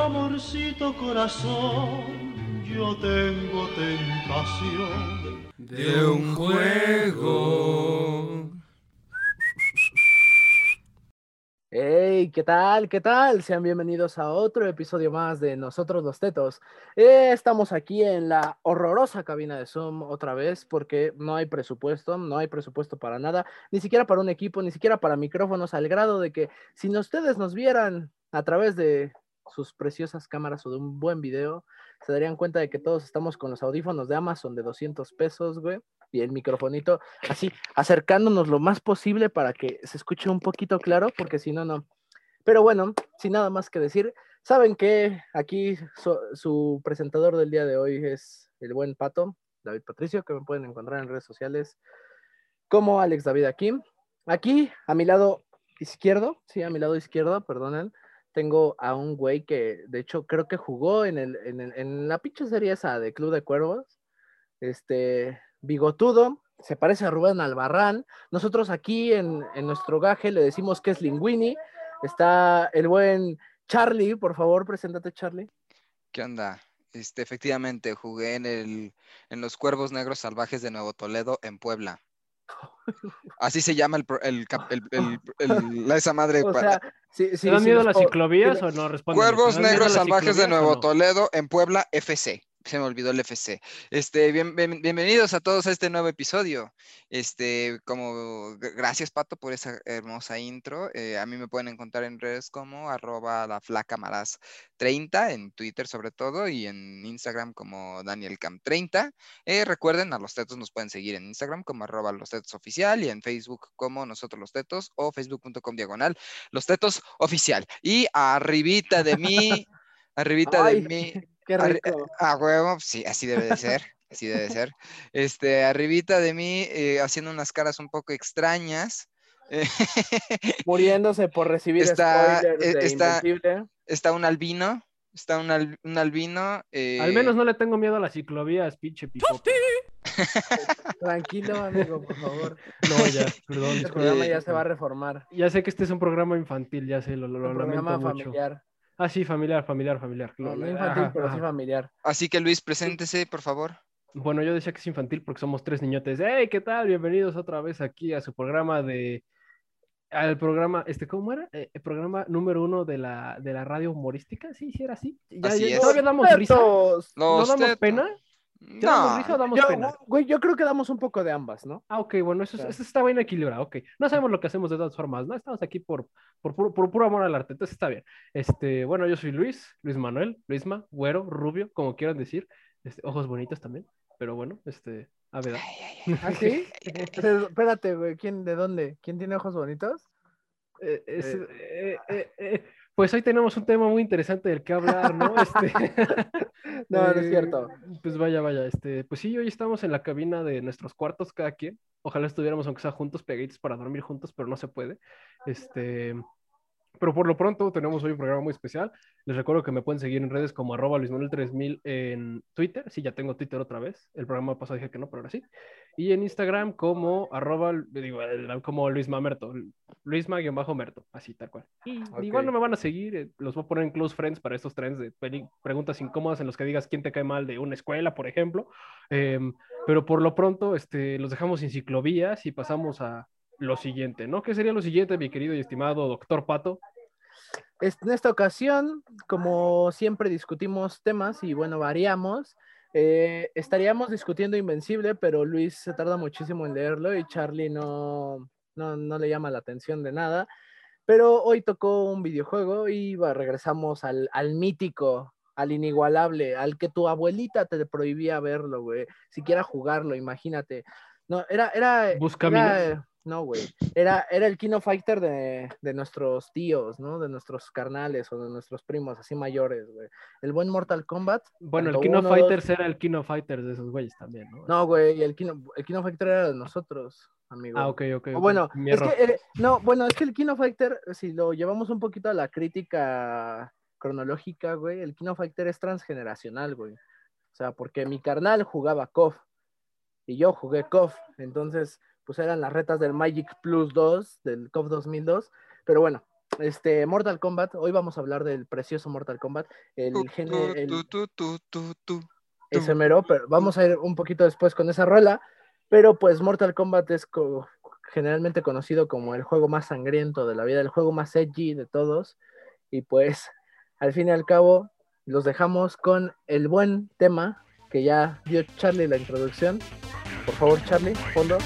amorcito corazón, yo tengo tentación de un juego. Hey, ¿qué tal? ¿Qué tal? Sean bienvenidos a otro episodio más de Nosotros los Tetos. Eh, estamos aquí en la horrorosa cabina de Zoom otra vez porque no hay presupuesto, no hay presupuesto para nada, ni siquiera para un equipo, ni siquiera para micrófonos, al grado de que si ustedes nos vieran a través de sus preciosas cámaras o de un buen video, se darían cuenta de que todos estamos con los audífonos de Amazon de 200 pesos, güey, y el microfonito así, acercándonos lo más posible para que se escuche un poquito claro, porque si no, no. Pero bueno, sin nada más que decir, saben que aquí su presentador del día de hoy es el buen Pato, David Patricio, que me pueden encontrar en redes sociales como Alex David aquí. Aquí, a mi lado izquierdo, sí, a mi lado izquierdo, perdonen, tengo a un güey que, de hecho, creo que jugó en, el, en, en la pinche serie esa de Club de Cuervos. Este, bigotudo, se parece a Rubén Albarrán. Nosotros aquí en, en nuestro gaje le decimos que es Linguini. Está el buen Charlie, por favor, preséntate, Charlie. ¿Qué onda? Este, efectivamente, jugué en, el, en los Cuervos Negros Salvajes de Nuevo Toledo, en Puebla. Así se llama el, el, el, esa madre. O sea, ¿sí, sí, dan miedo las ciclovías o no responden? Cuervos Negros Salvajes de Nuevo Toledo en Puebla, FC se me olvidó el FC. Este, bienvenidos a todos a este nuevo episodio. Este, como gracias Pato por esa hermosa intro. Eh, a mí me pueden encontrar en redes como arroba la flaca 30, en Twitter sobre todo, y en Instagram como DanielCam30. Eh, recuerden, a los tetos nos pueden seguir en Instagram como arroba los tetos oficial y en Facebook como nosotros los tetos o facebook.com diagonal los tetos oficial. Y arribita de mí, arribita de mí Qué rico. A, huevo, sí, así debe de ser. Así debe de ser. Este, arribita de mí, eh, haciendo unas caras un poco extrañas. Muriéndose por recibir está, spoilers eh, de está, está un albino. Está un, un albino. Eh... Al menos no le tengo miedo a las ciclovías, pinche picote. Tranquilo, amigo, por favor. No, ya, perdón. El programa ya se va a reformar. Ya sé que este es un programa infantil, ya sé, lo, lo, un lo programa mucho. familiar. Ah, sí, familiar, familiar, familiar. No, no infantil, ajá, pero ajá. sí familiar. Así que Luis, preséntese, por favor. Bueno, yo decía que es infantil porque somos tres niñotes. ¡Hey, qué tal! Bienvenidos otra vez aquí a su programa de... Al programa, este, ¿cómo era? Eh, el programa número uno de la, de la radio humorística. Sí, sí, era así. Ya, Así ya- es. ¿Todavía damos risa? ¿No damos tetos. pena? ¿Ya damos No, risa o damos Yo, pena? güey, yo creo que damos un poco de ambas, ¿no? Ah, ok, bueno, eso, es- Claro. eso está bien equilibrado, ok. No sabemos lo que hacemos de todas formas, ¿no? Estamos aquí por, por, puro, por puro amor al arte, entonces está bien. Este, bueno, yo soy Luis, Luis Manuel, Luisma, güero, rubio, como quieran decir, este, ojos bonitos también, pero bueno, este, a ver. ¿Ah, sí? Espérate, güey, ¿quién, de dónde? ¿Quién tiene ojos bonitos? Eh, es- Eh. eh, eh, eh, pues hoy tenemos un tema muy interesante del que hablar, ¿no? Este, No, no es eh, cierto. Pues vaya, vaya, este, pues sí, hoy estamos en la cabina de nuestros cuartos cada quien. Ojalá estuviéramos aunque sea juntos, pegaditos para dormir juntos, pero no se puede. Este, pero por lo pronto tenemos hoy un programa muy especial. Les recuerdo que me pueden seguir en redes como arroba luismanuel3000 en Twitter. Sí, ya tengo Twitter otra vez. El programa pasado dije que no, pero ahora sí. Y en Instagram como arroba, digo, como Luis Mamerto. Luisma-merto, así tal cual. Y igual no me van a seguir, eh, los voy a poner en close friends para estos trends de preguntas incómodas en los que digas quién te cae mal de una escuela, por ejemplo. Em, pero por lo pronto, este, los dejamos sin ciclovías y pasamos a lo siguiente, ¿no? ¿Qué sería lo siguiente, mi querido y estimado doctor Pato? Es- En esta ocasión, como siempre discutimos temas y bueno, variamos, eh, estaríamos discutiendo Invencible, pero Luis se tarda muchísimo en leerlo y Charlie no, no, no le llama la atención de nada. Pero hoy tocó un videojuego y va, regresamos al, al mítico, al inigualable, al que tu abuelita te prohibía verlo, güey. Siquiera jugarlo, imagínate. No, era, era, Buscaminos. era, no, güey. Era, era el Kino Fighter de, de nuestros tíos, ¿no? De nuestros carnales o de nuestros primos así mayores, güey. El buen Mortal Kombat. Bueno, el Kino uno, Fighters dos- era el Kino Fighters de esos güeyes también, ¿no? No, güey, el Kino, el Kino Fighter era de nosotros, amigo. Ah, ok, ok. O. Bueno, es que, eh, no, bueno, es que el Kino Fighter, si lo llevamos un poquito a la crítica cronológica, güey, el Kino Fighter es transgeneracional, güey. O sea, porque mi carnal jugaba KOF y yo jugué KOF, entonces, pues eran las retas del Magic Plus 2, del KOF 2002, pero bueno, este, Mortal Kombat, hoy vamos a hablar del precioso Mortal Kombat, el género, ese mero, pero vamos a ir un poquito después con esa rola, pero pues Mortal Kombat es generalmente conocido como el juego más sangriento de la vida, el juego más edgy de todos, y pues al fin y al cabo los dejamos con el buen tema que ya dio Charlie la introducción. Por favor, Charlie, fondo.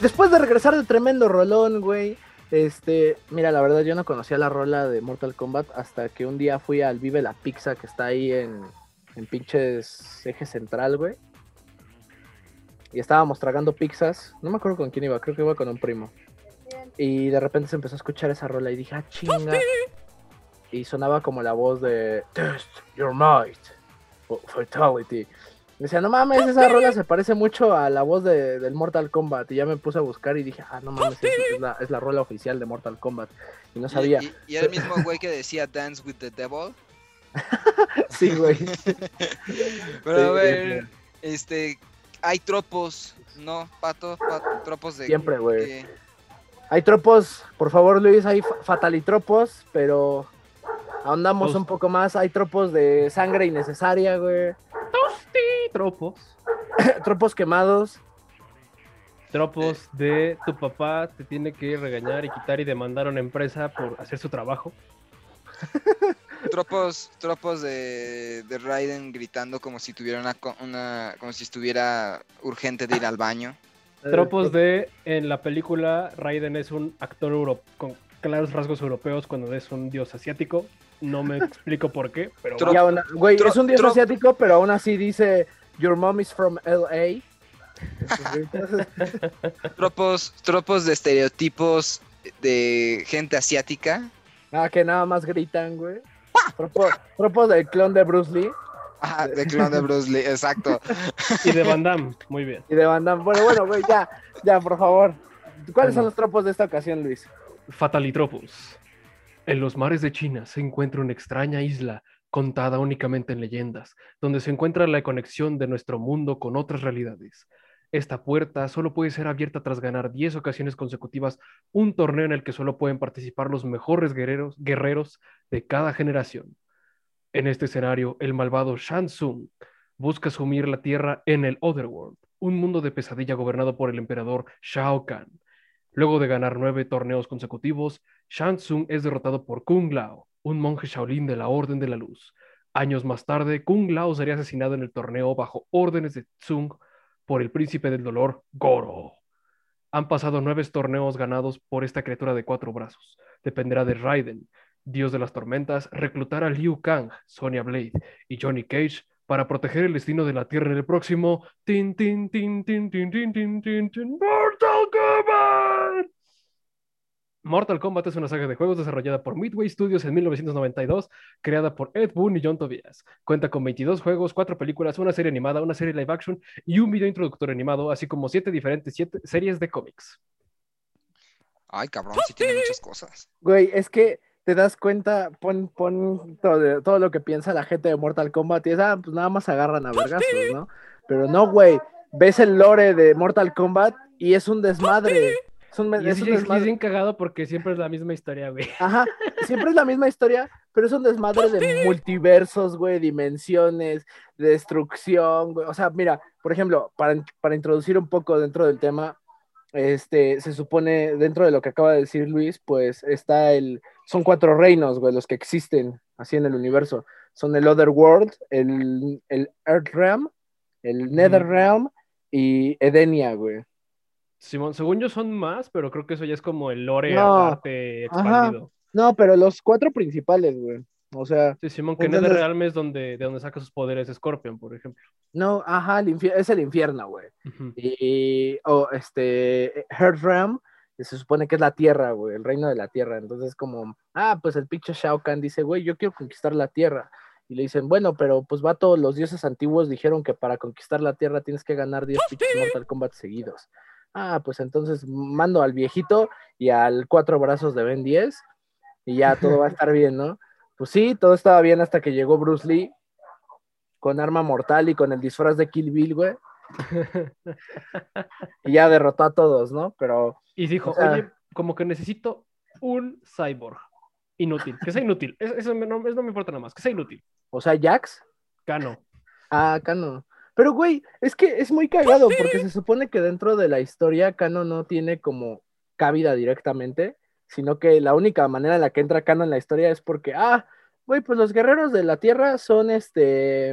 Después de regresar de tremendo rolón, güey. Este, mira, la verdad yo no conocía la rola de Mortal Kombat hasta que un día fui al Vive la Pizza que está ahí en, en pinches eje central, güey. Y estábamos tragando pizzas. No me acuerdo con quién iba, creo que iba con un primo. Y de repente se empezó a escuchar esa rola y dije, ah, chinga. Y sonaba como la voz de Test Your Might. Fatality decía, no mames, esa rola se parece mucho a la voz de, del Mortal Kombat. Y ya me puse a buscar y dije, ah, no mames, es, la, es la rola oficial de Mortal Kombat. Y no sabía. ¿Y, era el mismo güey que decía Dance with the Devil? sí, güey. Pero a ver, este, hay tropos, ¿no, Pato? tropos de... Siempre, güey. Hay tropos, por favor, Luis, hay fatalitropos, pero ahondamos un poco más. Hay tropos de sangre innecesaria, güey tropos. tropos quemados. Tropos de tu papá te tiene que regañar y quitar y demandar a una empresa por hacer su trabajo. tropos, tropos de, de Raiden gritando como si tuviera una, una, como si estuviera urgente de ir al baño. Tropos de en la película Raiden es un actor con claros rasgos europeos cuando es un dios asiático. No me explico por qué, pero güey, es un dios asiático, pero aún así dice Your mom is from LA. tropos, tropos de estereotipos de gente asiática. Ah, que nada más gritan, güey. Tropos, del clon de Bruce Lee. Ah, del clon de Bruce Lee, exacto. Y de Van Damme, muy bien. Y de Van Damme. Bueno, bueno, güey, ya, ya, por favor. ¿Cuáles son los tropos de esta ocasión, Luis? Fatalitropos. En los mares de China se encuentra una extraña isla contada únicamente en leyendas, donde se encuentra la conexión de nuestro mundo con otras realidades. Esta puerta solo puede ser abierta tras ganar 10 ocasiones consecutivas un torneo en el que solo pueden participar los mejores guerreros, guerreros de cada generación. En este escenario, el malvado Shang Tsung busca sumir la Tierra en el Otherworld, un mundo de pesadilla gobernado por el emperador Shao Kahn. Luego de ganar nueve torneos consecutivos, Shang Tsung es derrotado por Kung Lao, un monje Shaolin de la Orden de la Luz. Años más tarde, Kung Lao sería asesinado en el torneo bajo órdenes de Tsung por el príncipe del dolor, Goro. Han pasado nueve torneos ganados por esta criatura de cuatro brazos. Dependerá de Raiden, dios de las tormentas, reclutar a Liu Kang, Sonya Blade y Johnny Cage para proteger el destino de la Tierra en el próximo tin tin tin tin tin tin tin tin Mortal Kombat. Mortal Kombat es una saga de juegos desarrollada por Midway Studios en 1992, creada por Ed Boon y John Tobias. Cuenta con 22 juegos, 4 películas, una serie animada, una serie live action y un video introductorio animado, así como 7 diferentes series de cómics. Ay, cabrón, sí tiene muchas cosas. Güey, es que te das cuenta, pon, pon todo, lo que piensa la gente de Mortal Kombat y es, ah, pues nada más agarran a vergazos, ¿no? Pero no, güey, ves el lore de Mortal Kombat y es un desmadre. Es un, es, bien cagado porque siempre es la misma historia, güey. Ajá, siempre es la misma historia, pero es un desmadre de multiversos, güey, dimensiones, destrucción, güey. O sea, mira, por ejemplo, para, para introducir un poco dentro del tema, este, se supone, dentro de lo que acaba de decir Luis, pues está el, son cuatro reinos, güey, los que existen así en el universo. Son el Other World, el, el Earth Realm, el Nether Realm y Edenia, güey. Simón, según yo son más, pero creo que eso ya es como el lore aparte expandido. No, pero los cuatro principales, güey. O sea. Sí, Simón, que NetherRealm es donde, de donde saca sus poderes Scorpion, por ejemplo. No, ajá, es el infierno, güey. Y, o este, Realm, se supone que es la tierra, güey, el reino de la tierra. Entonces, como, ah, pues el pinche Shao Kahn dice, güey, yo quiero conquistar la tierra. Y le dicen, bueno, pero pues va todos los dioses antiguos dijeron que para conquistar la tierra tienes que ganar 10 pinches Mortal Kombat seguidos. Ah, pues entonces mando al viejito y al cuatro brazos de Ben 10 y ya todo va a estar bien, ¿no? Pues sí, todo estaba bien hasta que llegó Bruce Lee con arma mortal y con el disfraz de Kill Bill, güey. y ya derrotó a todos, ¿no? Pero. Y dijo, o sea- oye, como que necesito un cyborg. Inútil, que sea inútil. Es- Eso, no, eso no me importa nada más, que sea inútil. O sea, Jax. Cano. Ah, Kano. Pero, güey, es que es muy cagado porque se supone que dentro de la historia Kano no tiene como cabida directamente, sino que la única manera en la que entra Kano en la historia es porque, ah, güey, pues los guerreros de la Tierra son este...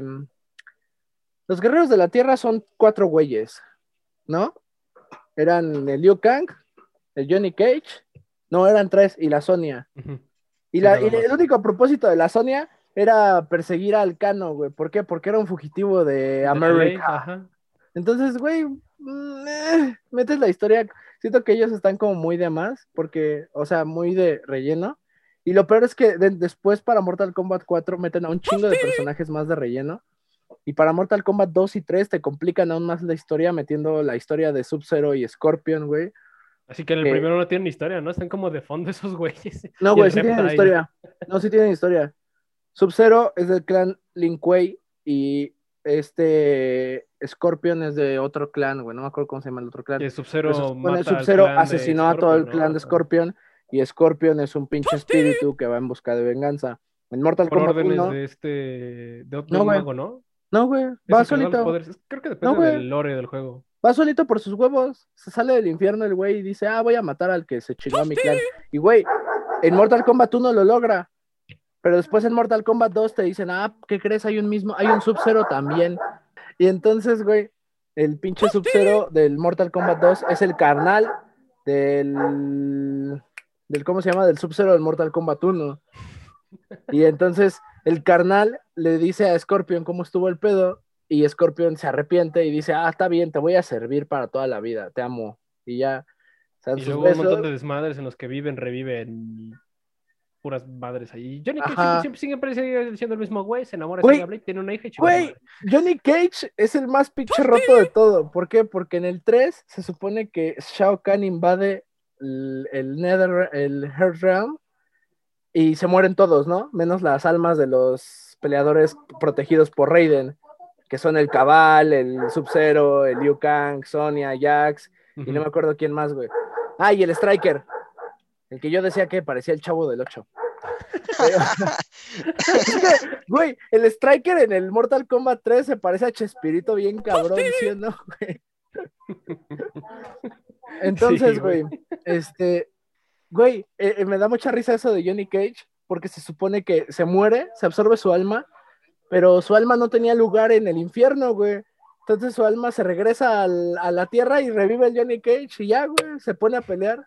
Los guerreros de la Tierra son cuatro güeyes, ¿no? Eran el Liu Kang, el Johnny Cage, no, eran tres, y la Sonia. Y, la, y el único propósito de la Sonia era perseguir al Cano, güey. ¿Por qué? Porque era un fugitivo de América. Entonces, güey, mm, eh, metes la historia. Siento que ellos están como muy de más, porque, o sea, muy de relleno. Y lo peor es que de- después para Mortal Kombat 4 meten a un chingo de personajes más de relleno. Y para Mortal Kombat 2 y 3 te complican aún más la historia metiendo la historia de Sub-Zero y Scorpion, güey. Así que en el Eh, primero no tienen historia, ¿no? Están como de fondo esos güeyes. No, güey, sí tienen historia. No, sí tienen historia. Sub-Zero es del clan Lin Kuei y este Scorpion es de otro clan, güey. No me acuerdo cómo se llama el otro clan. Se Sub-Zero de asesinó a todo el clan ¿no? de Scorpion y Scorpion es un pinche espíritu que va en busca de venganza. En Mortal Por Kombat órdenes 1, de este. de otro No, güey. mago, ¿no? no, güey, va el solito. Creo que depende del lore del juego. Va solito por sus huevos. Se sale del infierno el güey y dice, ah, voy a matar al que se chingó a mi clan. Y güey, en Mortal Kombat 1 lo logra. Pero después en Mortal Kombat 2 te dicen, ah, ¿qué crees? Hay un mismo, hay un Sub-Zero también. Y entonces, güey, el pinche Sub-Zero del Mortal Kombat 2 es el carnal del, del ¿cómo se llama? Del Sub-Zero del Mortal Kombat 1. Y entonces el carnal le dice a Scorpion cómo estuvo el pedo y Scorpion se arrepiente y dice, ah, está bien, te voy a servir para toda la vida, te amo. Y ya, Y luego un montón besos. de desmadres en los que viven, reviven puras madres ahí. Johnny Cage siempre, siempre sigue siendo el mismo güey, se enamora de Blade, tiene una hija y Güey. Johnny Cage es el más pinche roto de todo. ¿Por qué? Porque en el 3 se supone que Shao Kahn invade el, el Nether, el Earth Realm y se mueren todos, ¿no? Menos las almas de los peleadores protegidos por Raiden, que son el Cabal, el Sub-Zero, el Liu Kang, Sonya, Jax, y no me acuerdo quién más, güey. Ah, y el Striker, el que yo decía que parecía el chavo del 8. Es que, güey, el Striker en el Mortal Kombat 3 se parece a Chespirito bien cabrón, ¿sí o no, güey? Entonces, Sí, güey, güey. este, güey, eh, eh, me da mucha risa eso de Johnny Cage, porque se supone que se muere, se absorbe su alma, pero su alma no tenía lugar en el infierno, güey. Entonces su alma se regresa al- a la tierra y revive el Johnny Cage y ya, güey, se pone a pelear.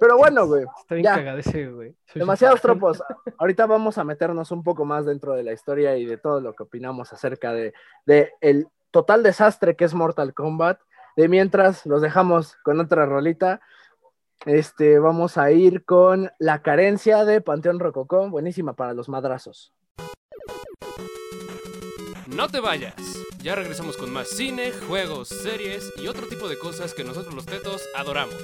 Pero bueno, güey, Está bien ya. cagado ese, güey. Demasiados tropos. Ahorita vamos a meternos un poco más dentro de la historia y de todo lo que opinamos acerca de, de el total desastre que es Mortal Kombat. De mientras los dejamos con otra rolita. Este, vamos a ir con la carencia de Panteón Rococó, buenísima para los madrazos. No te vayas. Ya regresamos con más cine, juegos, series y otro tipo de cosas que nosotros los tetos adoramos.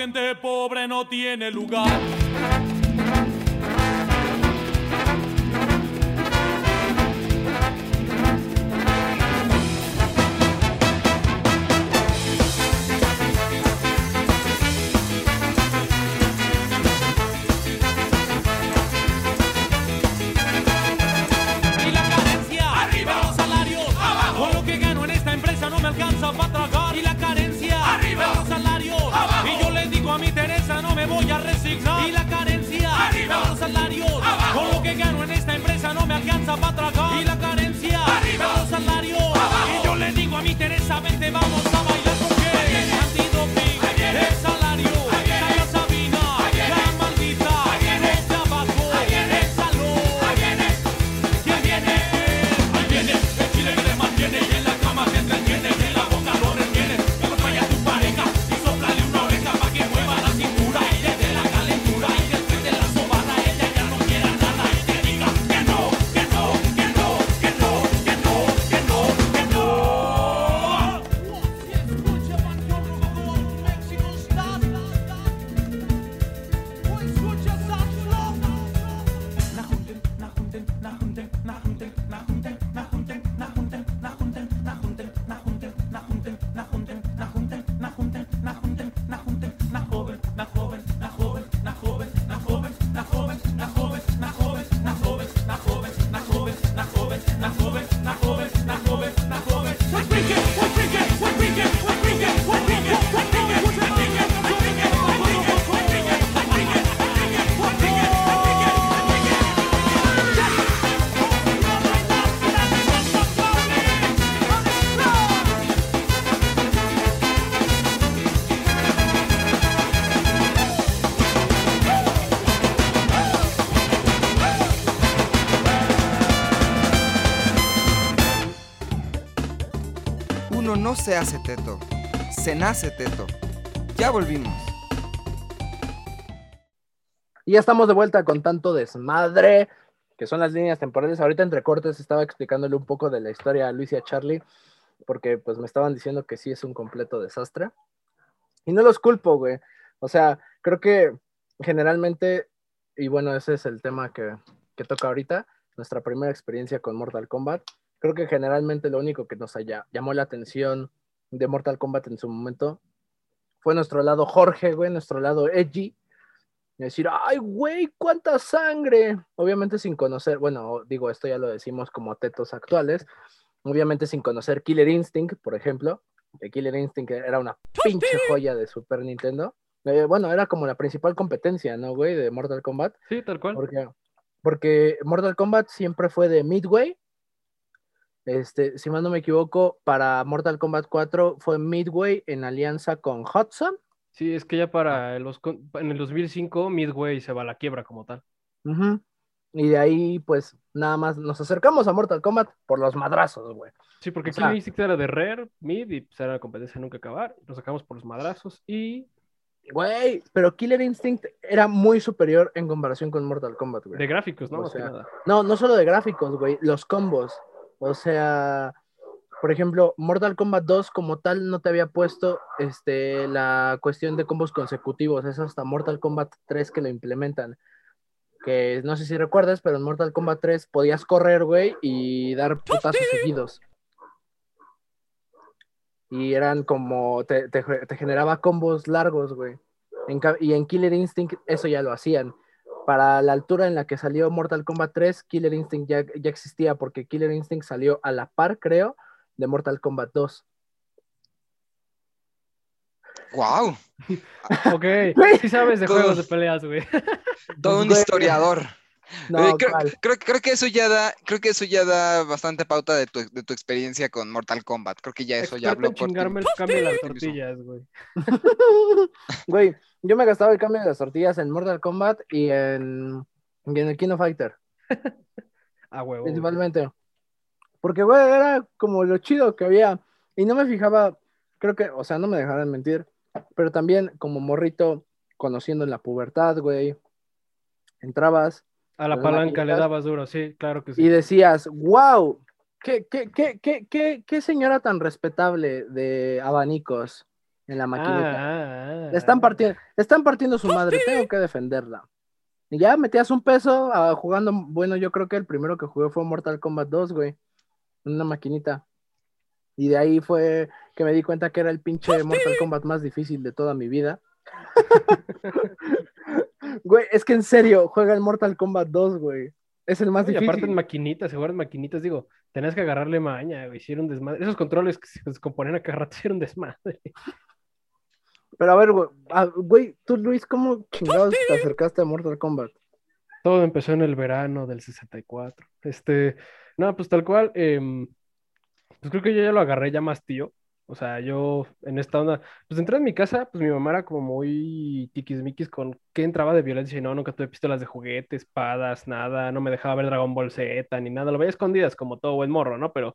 Gente pobre no tiene lugar. Y la carencia, Y la carencia, arriba. Los salarios, abajo. Con lo que gano en esta empresa no me alcanza para tragar. Y la carencia, arriba los salarios, abajo. Y yo le digo a mi Teresa vente vamos No se hace teto, se nace teto. Ya volvimos. Y ya estamos de vuelta con tanto desmadre, que son las líneas temporales. Ahorita entre cortes estaba explicándole un poco de la historia a Luis y a Charlie, porque pues me estaban diciendo que sí es un completo desastre. Y no los culpo, güey. O sea, creo que generalmente, y bueno, ese es el tema que, que toca ahorita, nuestra primera experiencia con Mortal Kombat. Creo que generalmente lo único que nos haya, llamó la atención de Mortal Kombat en su momento fue nuestro lado Jorge, güey, nuestro lado edgy. Y decir, ay, güey, cuánta sangre. Obviamente sin conocer, bueno, digo, esto ya lo decimos como tetos actuales. Obviamente sin conocer Killer Instinct, por ejemplo. Que Killer Instinct era una pinche joya de Super Nintendo. Eh, bueno, era como la principal competencia, ¿no, güey? De Mortal Kombat. Sí, tal cual. Porque, porque Mortal Kombat siempre fue de Midway. Este, si mal no me equivoco, para Mortal Kombat 4 fue Midway en alianza con Hudson. Sí, es que ya para los, con- en el 2005 Midway se va a la quiebra como tal. Y de ahí, pues, nada más nos acercamos a Mortal Kombat por los madrazos, güey. Sí, porque Killer Instinct era de Rare, Mid, y pues era la competencia nunca acabar. Nos sacamos por los madrazos y Güey, pero Killer Instinct era muy superior en comparación con Mortal Kombat, güey. de gráficos, ¿no? O Más sea, nada. No, no solo de gráficos, güey, los combos. O sea, por ejemplo, Mortal Kombat 2 como tal no te había puesto este, la cuestión de combos consecutivos. Es hasta Mortal Kombat 3 que lo implementan. Que no sé si recuerdas, pero en Mortal Kombat 3 podías correr, güey, y dar putazos seguidos. Y eran como, te, te- te generaba combos largos, güey. En y en Killer Instinct eso ya lo hacían para la altura en la que salió Mortal Kombat 3, Killer Instinct ya, ya existía, porque Killer Instinct salió a la par, creo, de Mortal Kombat 2. ¡Wow! Ok, sí sabes de juegos de peleas, güey. Todo un historiador. No, Eh, creo, creo- creo que eso ya da, creo que eso ya da bastante pauta de tu, de tu experiencia con Mortal Kombat. Creo que ya eso ya Experto habló en por ti. chingarme el cambio de las mismo. tortillas, güey. Güey, yo me gastaba el cambio de las tortillas en Mortal Kombat y en, y en el Kino Fighter, A huevo. güey. principalmente. Porque, güey, era como lo chido que había. Y no me fijaba, creo que, o sea, no me dejarán mentir, pero también como morrito, conociendo en la pubertad, güey, entrabas A la palanca le dabas duro, sí, claro que sí. y decías, wow, ¿qué, qué, qué, qué, señora tan respetable de abanicos En la maquinita. Ah, ah, Le están ah. partiendo, le están partiendo su madre, tengo que defenderla. Y ya metías un peso jugando, bueno, yo creo que el primero que jugué fue Mortal Kombat 2, güey. En una maquinita. Y de ahí fue que me di cuenta que era el pinche Mortal Kombat más difícil de toda mi vida. Güey, es que en serio, juega el Mortal Kombat 2, güey. Es el más Y aparte en difícil. maquinitas, se juegan maquinitas, digo, tenías que agarrarle maña, güey, hicieron desmadre. Esos controles que se descomponían a cada rato hicieron desmadre. Pero a ver, güey, ah, güey, tú Luis, ¿cómo chingados te acercaste a Mortal Kombat? Todo empezó en el verano del 64. Este, no, pues tal cual, em, pues creo que yo ya lo agarré ya más tío. O sea, yo en esta onda, pues entré en mi casa, pues mi mamá era como muy tiquismiquis con que entraba de violencia y no, nunca tuve pistolas de juguete, espadas, nada, no me dejaba ver Dragon Ball Z ni nada, lo veía escondidas como todo buen morro, ¿no? Pero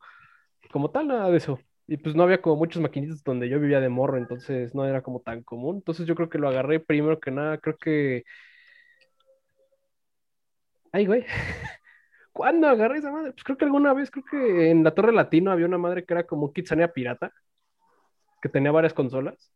como tal, nada de eso. Y pues no había como muchos maquinitas donde yo vivía de morro, entonces no era como tan común. Entonces yo creo que lo agarré primero que nada, creo que... Ay, güey. ¿Cuándo agarré esa madre? Pues creo que alguna vez, creo que en la Torre Latino había una madre que era como un Kitsania pirata, que tenía varias consolas.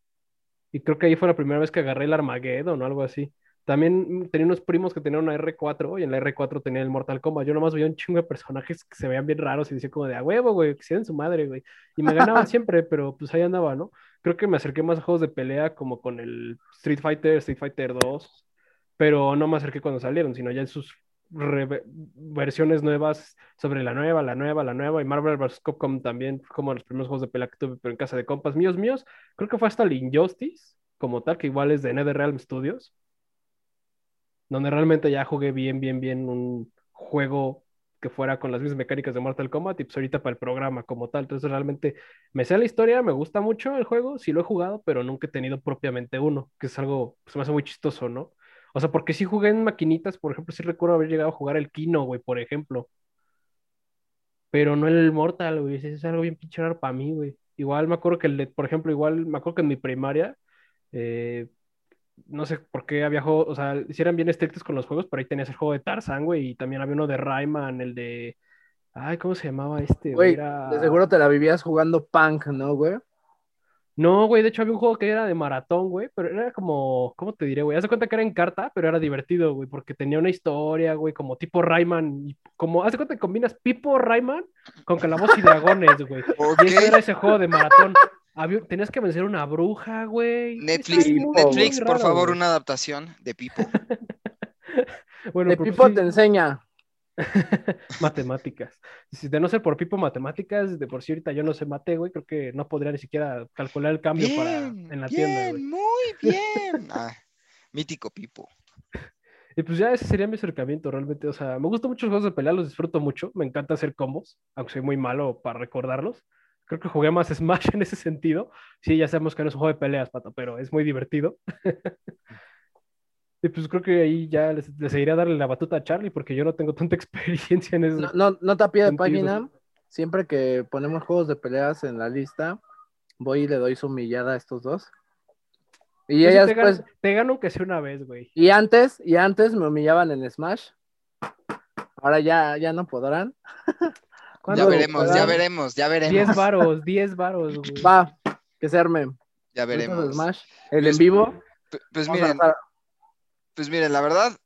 Y creo que ahí fue la primera vez que agarré el Armageddon o algo así. También mm, tenía unos primos que tenían una R4 y en la R4 tenía el Mortal Kombat. Yo nomás veía un chingo de personajes que se veían bien raros y decía como de a huevo, güey, que sean su madre, güey. Y me ganaban siempre, pero pues ahí andaba, ¿no? Creo que me acerqué más a juegos de pelea como con el Street Fighter, Street Fighter 2, pero no me acerqué cuando salieron, sino ya en sus versiones nuevas sobre la nueva, la nueva, la nueva, y Marvel vs. Capcom también, como los primeros juegos de pelea que tuve, pero en casa de compas míos, míos, creo que fue hasta el Injustice, como tal, que igual es de NetherRealm Studios, donde realmente ya jugué bien, bien, bien un juego que fuera con las mismas mecánicas de Mortal Kombat y pues ahorita para el programa como tal. Entonces realmente me sé la historia, me gusta mucho el juego, sí lo he jugado, pero nunca he tenido propiamente uno, que es algo, se me hace muy chistoso, ¿no? O sea, porque sí jugué en maquinitas, por ejemplo, sí recuerdo haber llegado a jugar el Kino, güey, por ejemplo. Pero no el Mortal, güey, es algo bien pinche raro para mí, güey. Igual me acuerdo que, el de- por ejemplo, igual me acuerdo que en mi primaria, eh, no sé por qué había juegos, o sea, si eran bien estrictos con los juegos, pero ahí tenías el juego de Tarzan, güey, y también había uno de Rayman, el de... Ay, ¿cómo se llamaba este? Güey, Era- de seguro te la vivías jugando punk, ¿no, güey? No, güey, de hecho había un juego que era de maratón, güey, pero era como, ¿cómo te diré, güey? Haz de cuenta que era en carta, pero era divertido, güey, porque tenía una historia, güey, como tipo Rayman, y como, haz de cuenta que combinas Pipo Rayman con Calabozos y Dragones, güey. Y ese era ese juego de maratón. Había- tenías que vencer una bruja, güey. Netflix, Netflix, muy por raro, favor, güey. una adaptación de Pipo. Bueno, De Pipo sí, te enseña. matemáticas. Si de no ser por Pipo matemáticas, de por sí ahorita yo no sé mate, güey, creo que no podría ni siquiera calcular el cambio para en la tienda, güey. muy bien. Ah, mítico Pipo. Y pues ya ese sería mi acercamiento realmente. O sea, me gustan mucho los juegos de pelea, los disfruto mucho. Me encanta hacer combos, aunque soy muy malo para recordarlos. Creo que jugué más Smash en ese sentido. Sí, ya sabemos que no es un juego de peleas, pato, pero es muy divertido. Y pues creo que ahí ya les, les seguiría darle la batuta a Charlie porque yo no tengo tanta experiencia en eso. No, no, nota a pie de página. Siempre que ponemos juegos de peleas en la lista, voy y le doy su humillada a estos dos. Y ellas, te, gano, pues, te gano aunque sea una vez, güey. y antes, y antes me humillaban en Smash. Ahora ya, ya no podrán. Ya ¿Cuándo veremos, ya veremos, ya 10 veremos. varos, 10 varos, güey. Va, que se arme. Ya veremos. Smash, el Pues- en vivo. Pues a miren, pues miren, la verdad,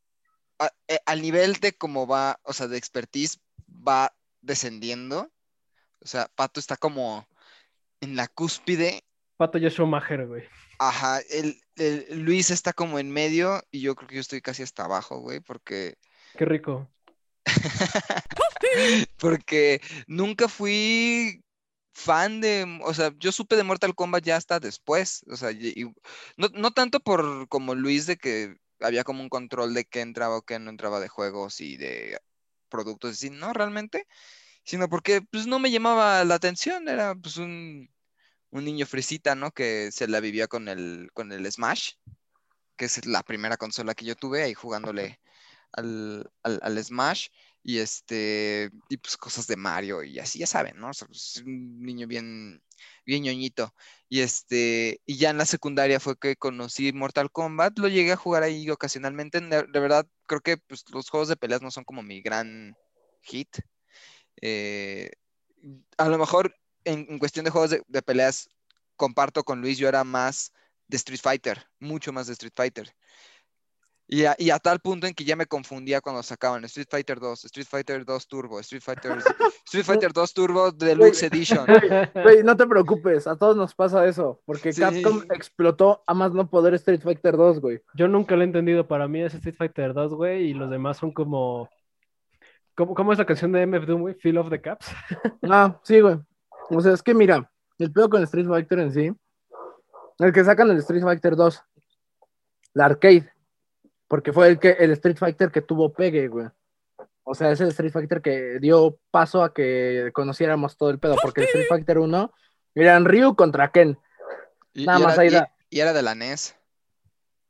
a- eh, al nivel de cómo va, o sea, de expertise va descendiendo. O sea, Pato está como en la cúspide. Pato ya Schumacher, güey. Ajá, el, el- Luis está como en medio y yo creo que yo estoy casi hasta abajo, güey, porque Qué rico. porque nunca fui fan de, o sea, yo supe de Mortal Kombat ya hasta después, o sea, y no, no tanto por como Luis de que había como un control de qué entraba o qué no entraba de juegos y de productos no realmente, sino porque pues no me llamaba la atención, era pues un, un niño fresita, ¿no? Que se la vivía con el, con el Smash, que es la primera consola que yo tuve ahí jugándole al, al Smash y este, y pues cosas de Mario y así, ya saben, ¿no? Pues, un niño bien, bien ñoñito. Y este, y ya en la secundaria fue que conocí Mortal Kombat, lo llegué a jugar ahí ocasionalmente, de, de verdad, creo que pues, los juegos de peleas no son como mi gran hit. Eh, a lo mejor en, en cuestión de juegos de, de peleas comparto con Luis, yo era más de Street Fighter, mucho más de Street Fighter. Y a, y a, tal punto en que ya me confundía cuando sacaban Street Fighter 2, Street Fighter 2 Turbo, Street Fighter, Street Fighter 2 Turbo Deluxe Edition. Wey, no te preocupes, a todos nos pasa eso, porque sí. Capcom explotó a más no poder Street Fighter 2, güey. Yo nunca lo he entendido, para mí es Street Fighter 2, güey, y los demás son como... ¿Cómo, cómo es la canción de MF Doom, güey? Feel of the Caps. Ah, sí, güey. O sea, es que mira, el pedo con Street Fighter en sí, el que sacan el Street Fighter 2, la arcade, porque fue el, que, el Street Fighter que tuvo pegue, güey. O sea, es el Street Fighter que dio paso a que conociéramos todo el pedo, porque el Street Fighter 1 eran Ryu contra Ken. Nada y más era, ahí y- da. y era de la NES.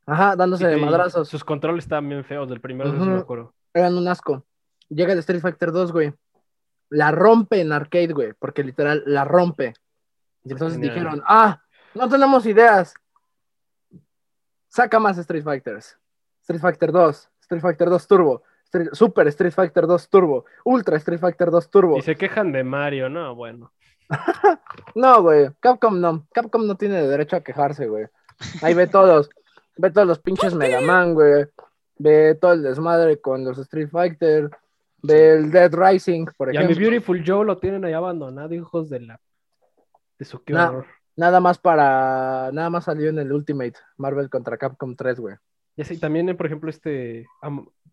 Ajá, dándose de madrazos. Sus controles estaban bien feos, del primero sí Ujú. me acuerdo. Eran un asco. Llega el Street Fighter 2, güey. La rompe en arcade, güey, porque literal la rompe. Y entonces Genial. dijeron, ah, no tenemos ideas. Saca más Street Fighters. Street Fighter 2, Street Fighter 2 Turbo, Street- Super Street Fighter 2 Turbo, Ultra Street Fighter 2 Turbo. Y se quejan de Mario, no, bueno. No, güey, Capcom no. Capcom no tiene derecho a quejarse, güey. Ahí ve todos. Ve todos los pinches Mega Man, güey. Ve todo el desmadre con los Street Fighter. Ve el Dead Rising, por Y a mi ejemplo. Beautiful Joe lo tienen ahí abandonado, hijos de la... De su qué horror. Nada más para. Nada más salió en el Ultimate Marvel contra Capcom 3, güey. Ya sé, y también, eh, por ejemplo, este...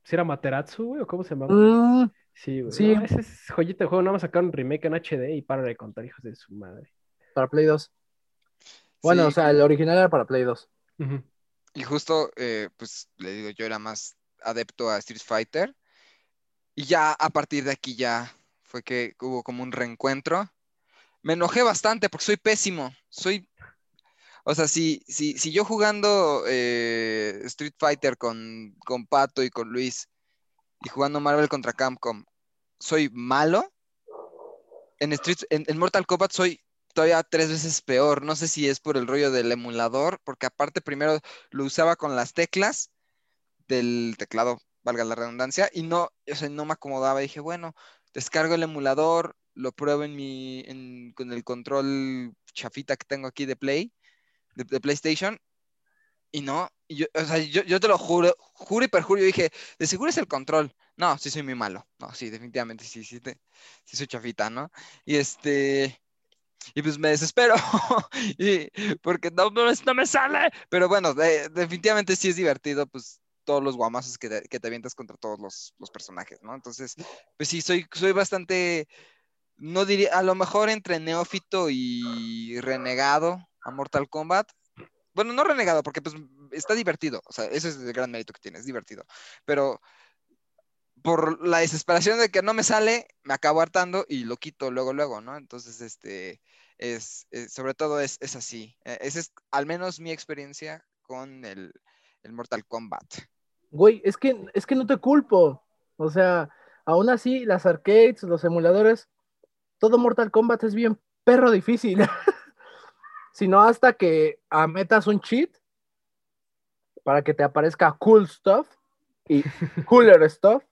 ¿Si era Materatsu, güey? ¿O cómo se llamaba? Mm, Sí, güey. sí. No, ese es joyita de juego. Nada más sacaron un remake en HD y para de contar, hijos de su madre. para Play 2. Bueno, Sí, o sea, el original era para Play 2. Ujú. Y justo, eh, pues le digo, yo era más adepto a Street Fighter. Y ya a partir de aquí ya fue que hubo como un reencuentro. Me enojé bastante porque soy pésimo. Soy. O sea, si, si, si yo jugando eh, Street Fighter con, con Pato y con Luis y jugando Marvel contra Capcom, soy malo. En, Street, en, en Mortal Kombat soy todavía tres veces peor. No sé si es por el rollo del emulador, porque aparte primero lo usaba con las teclas del teclado, valga la redundancia, y no, o sea, no me acomodaba. Dije, bueno, descargo el emulador, lo pruebo en mi, en- con el control chafita que tengo aquí de Play, de, PlayStation, y no, y yo, o sea, yo, yo te lo juro, juro y perjuro, dije, de seguro es el control. No, sí soy muy malo. No, sí, definitivamente, sí, sí, te- sí soy chafita, ¿no? Y este, y pues me desespero, y, porque no, no, no me sale. Pero bueno, de- definitivamente sí es divertido, pues todos los guamazos que te, que te avientas contra todos los, los personajes, ¿no? Entonces, pues sí, soy, soy bastante, no diría, a lo mejor entre neófito y renegado a Mortal Kombat. Bueno, no renegado, porque pues está divertido, o sea, ese es el gran mérito que tiene, es divertido. Pero por la desesperación de que no me sale, me acabo hartando y lo quito luego, luego, ¿no? Entonces, este, es, es- sobre todo es, es así. Eh, Esa es al menos mi experiencia con el, el Mortal Kombat. Güey, es que, es que no te culpo. O sea, aún así, las arcades, los emuladores, todo Mortal Kombat es bien perro difícil. si no, hasta que metas un cheat para que te aparezca cool stuff y cooler stuff.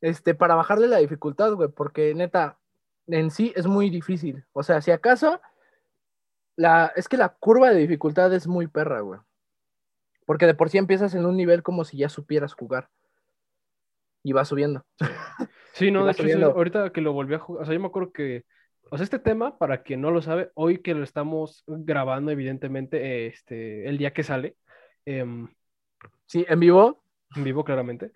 Este, para bajarle la dificultad, güey, porque neta, en sí es muy difícil. O sea, si acaso, la, es que la curva de dificultad es muy perra, güey. Porque de por sí empiezas en un nivel como si ya supieras jugar. Y vas subiendo. Sí, no, de hecho, sí, ahorita que lo volví a jugar, o sea, yo me acuerdo que, o sea, este tema, para quien no lo sabe, hoy que lo estamos grabando, evidentemente, este, el día que sale, em, Sí, en vivo. en vivo claramente,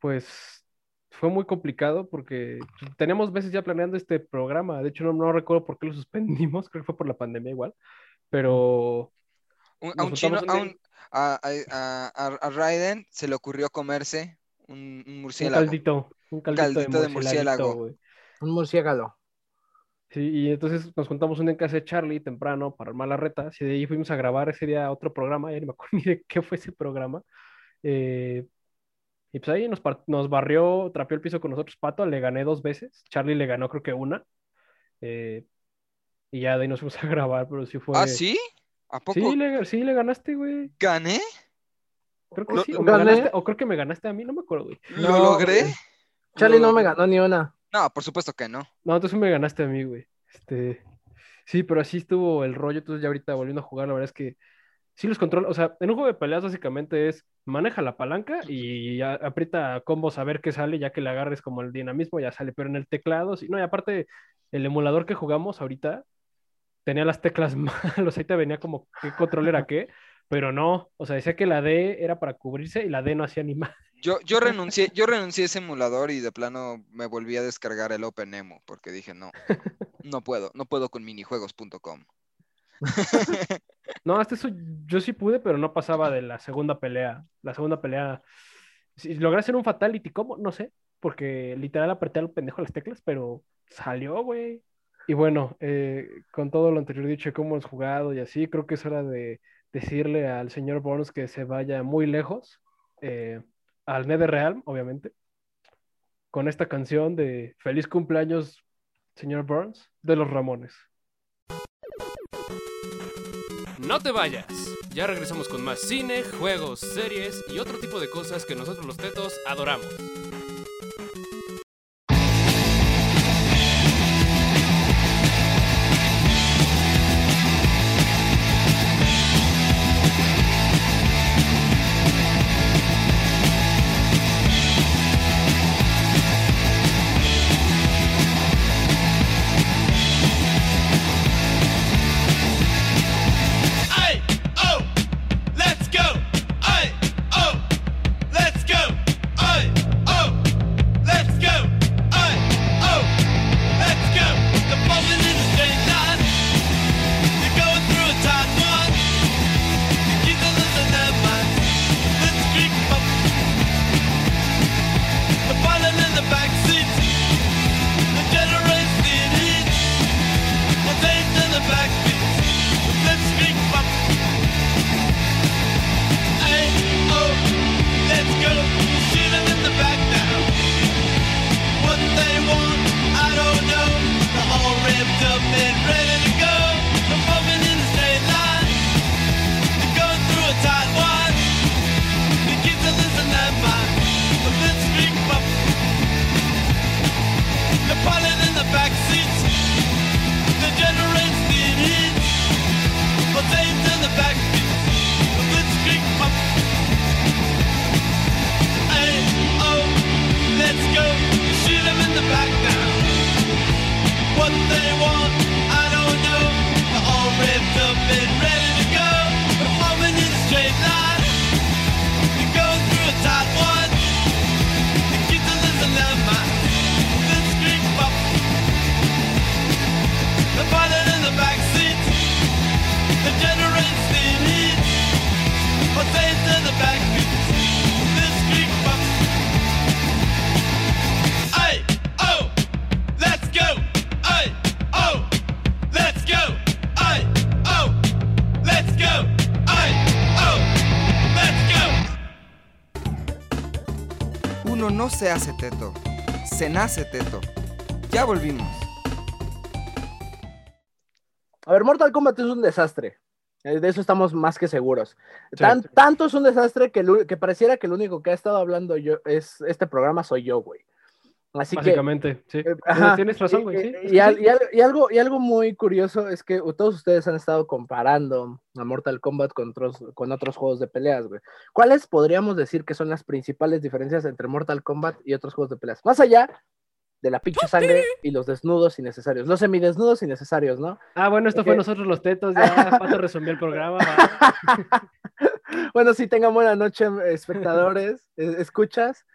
pues fue muy complicado porque teníamos veces ya planeando este programa, de hecho no, no recuerdo por qué lo suspendimos, creo que fue por la pandemia igual, pero Un- a un chino, a, un a, a- a- a Raiden se le ocurrió comerse un, un un murciélago. caldito, un caldito, caldito de de murciélago. murciélago. Un murciélago. Sí, y entonces nos juntamos un día en casa de Charlie temprano para armar la reta. Y de ahí fuimos a grabar ese día otro programa, ya ni me acuerdo ni de qué fue ese programa. Eh, y pues ahí nos, nos barrió, trapeó el piso con nosotros Pato, le gané dos veces. Charlie le ganó creo que una. Eh, y ya de ahí nos fuimos a grabar, pero sí fue. ¿Ah, sí? ¿A poco Sí, le, sí, le ganaste, güey. gané? Creo que Lo- sí. O, gané. me ganaste, o creo que me ganaste a mí, no me acuerdo, güey. ¿Lo No, logré? güey. Charlie no me ganó ni una. No, por supuesto que no. No, entonces me ganaste a mí, güey. Este. Sí, pero así estuvo el rollo, entonces ya ahorita volviendo a jugar, la verdad es que sí los controla, o sea, en un juego de peleas básicamente es maneja la palanca y aprieta combos a ver qué sale, ya que le agarres como el dinamismo ya sale, pero en el teclado, sí, no, y aparte el emulador que jugamos ahorita tenía las teclas malos, ahí te venía como qué control era qué, pero no, o sea, decía que la D era para cubrirse y la D no hacía ni más. Yo, yo renuncié, yo renuncié a ese emulador y de plano me volví a descargar el OpenEMU porque dije no, no puedo, no puedo con minijuegos.com. no, hasta eso yo sí pude, pero no pasaba de la segunda pelea. La segunda pelea, si logré hacer un fatality, ¿cómo? No sé, porque literal apreté al pendejo las teclas, pero salió, güey. Y bueno, eh, con todo lo anterior dicho, cómo hemos jugado y así, creo que es hora de decirle al señor Burns que se vaya muy lejos. Eh, al NetherRealm, obviamente, con esta canción de Feliz cumpleaños, señor Burns, de los Ramones. No te vayas. Ya regresamos con más cine, juegos, series y otro tipo de cosas que nosotros los tetos adoramos. Se hace teto, se nace teto. Ya volvimos. A ver, Mortal Kombat es un desastre. Eh, de eso estamos más que seguros. Tanto es un desastre que, que pareciera que el único que ha estado hablando yo es este programa soy yo, güey. Así Básicamente, sí. Eh, tienes razón, güey. y, algo, y algo muy curioso es que todos ustedes han estado comparando a Mortal Kombat con otros, con otros juegos de peleas, güey. ¿Cuáles podríamos decir que son las principales diferencias entre Mortal Kombat y otros juegos de peleas? Más allá de la pinche sangre y los desnudos innecesarios, los semidesnudos innecesarios, ¿no? Ah, bueno, esto fue nosotros los tetos, ya Pato resumió el programa. bueno, sí, tengan buena noche, espectadores, escuchas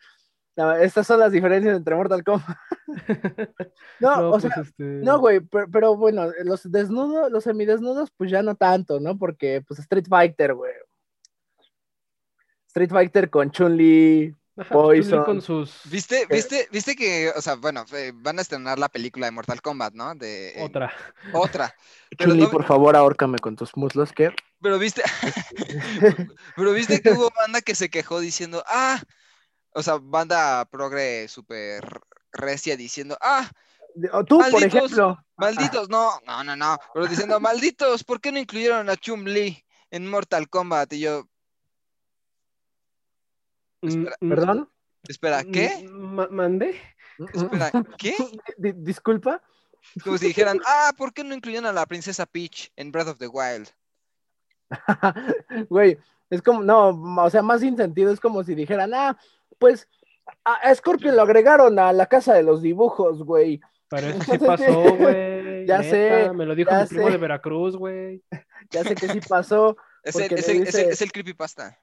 estas son las diferencias entre Mortal Kombat. no, o pues, sea, este no, güey, pero, bueno, los desnudos, los semidesnudos, pues ya no tanto, ¿no? Porque, pues, Street Fighter, güey. Street Fighter con Chun-Li, Poison. Con sus... ¿Viste, viste, viste que, o sea, bueno, van a estrenar la película de Mortal Kombat, ¿no? De, otra. Otra. Chun-Li, por favor, ahórcame con tus muslos, ¿qué? Pero viste, pero viste que hubo banda que se quejó diciendo, ah, o sea, banda progre super recia diciendo, ah, tú, por ejemplo. Malditos, no, no, no, no, pero diciendo, malditos, ¿por qué no incluyeron a Chum Lee en Mortal Kombat? Y yo... Mm, mm, ¿Perdón? Espera, ¿qué? ¿Mandé? Espera, ¿qué? Disculpa. Como si dijeran, ah, ¿por qué no incluyen a la princesa Peach en Breath of the Wild? Güey, es como, no, o sea, más sin sentido, es como si dijeran, ah, pues a Scorpion lo agregaron a la casa de los dibujos, güey. Pero eso sí pasó, güey. Ya sé, Me lo dijo mi primo de Veracruz, güey. Ya sé que sí pasó. Es el, es, el, es, el, dice- es el creepypasta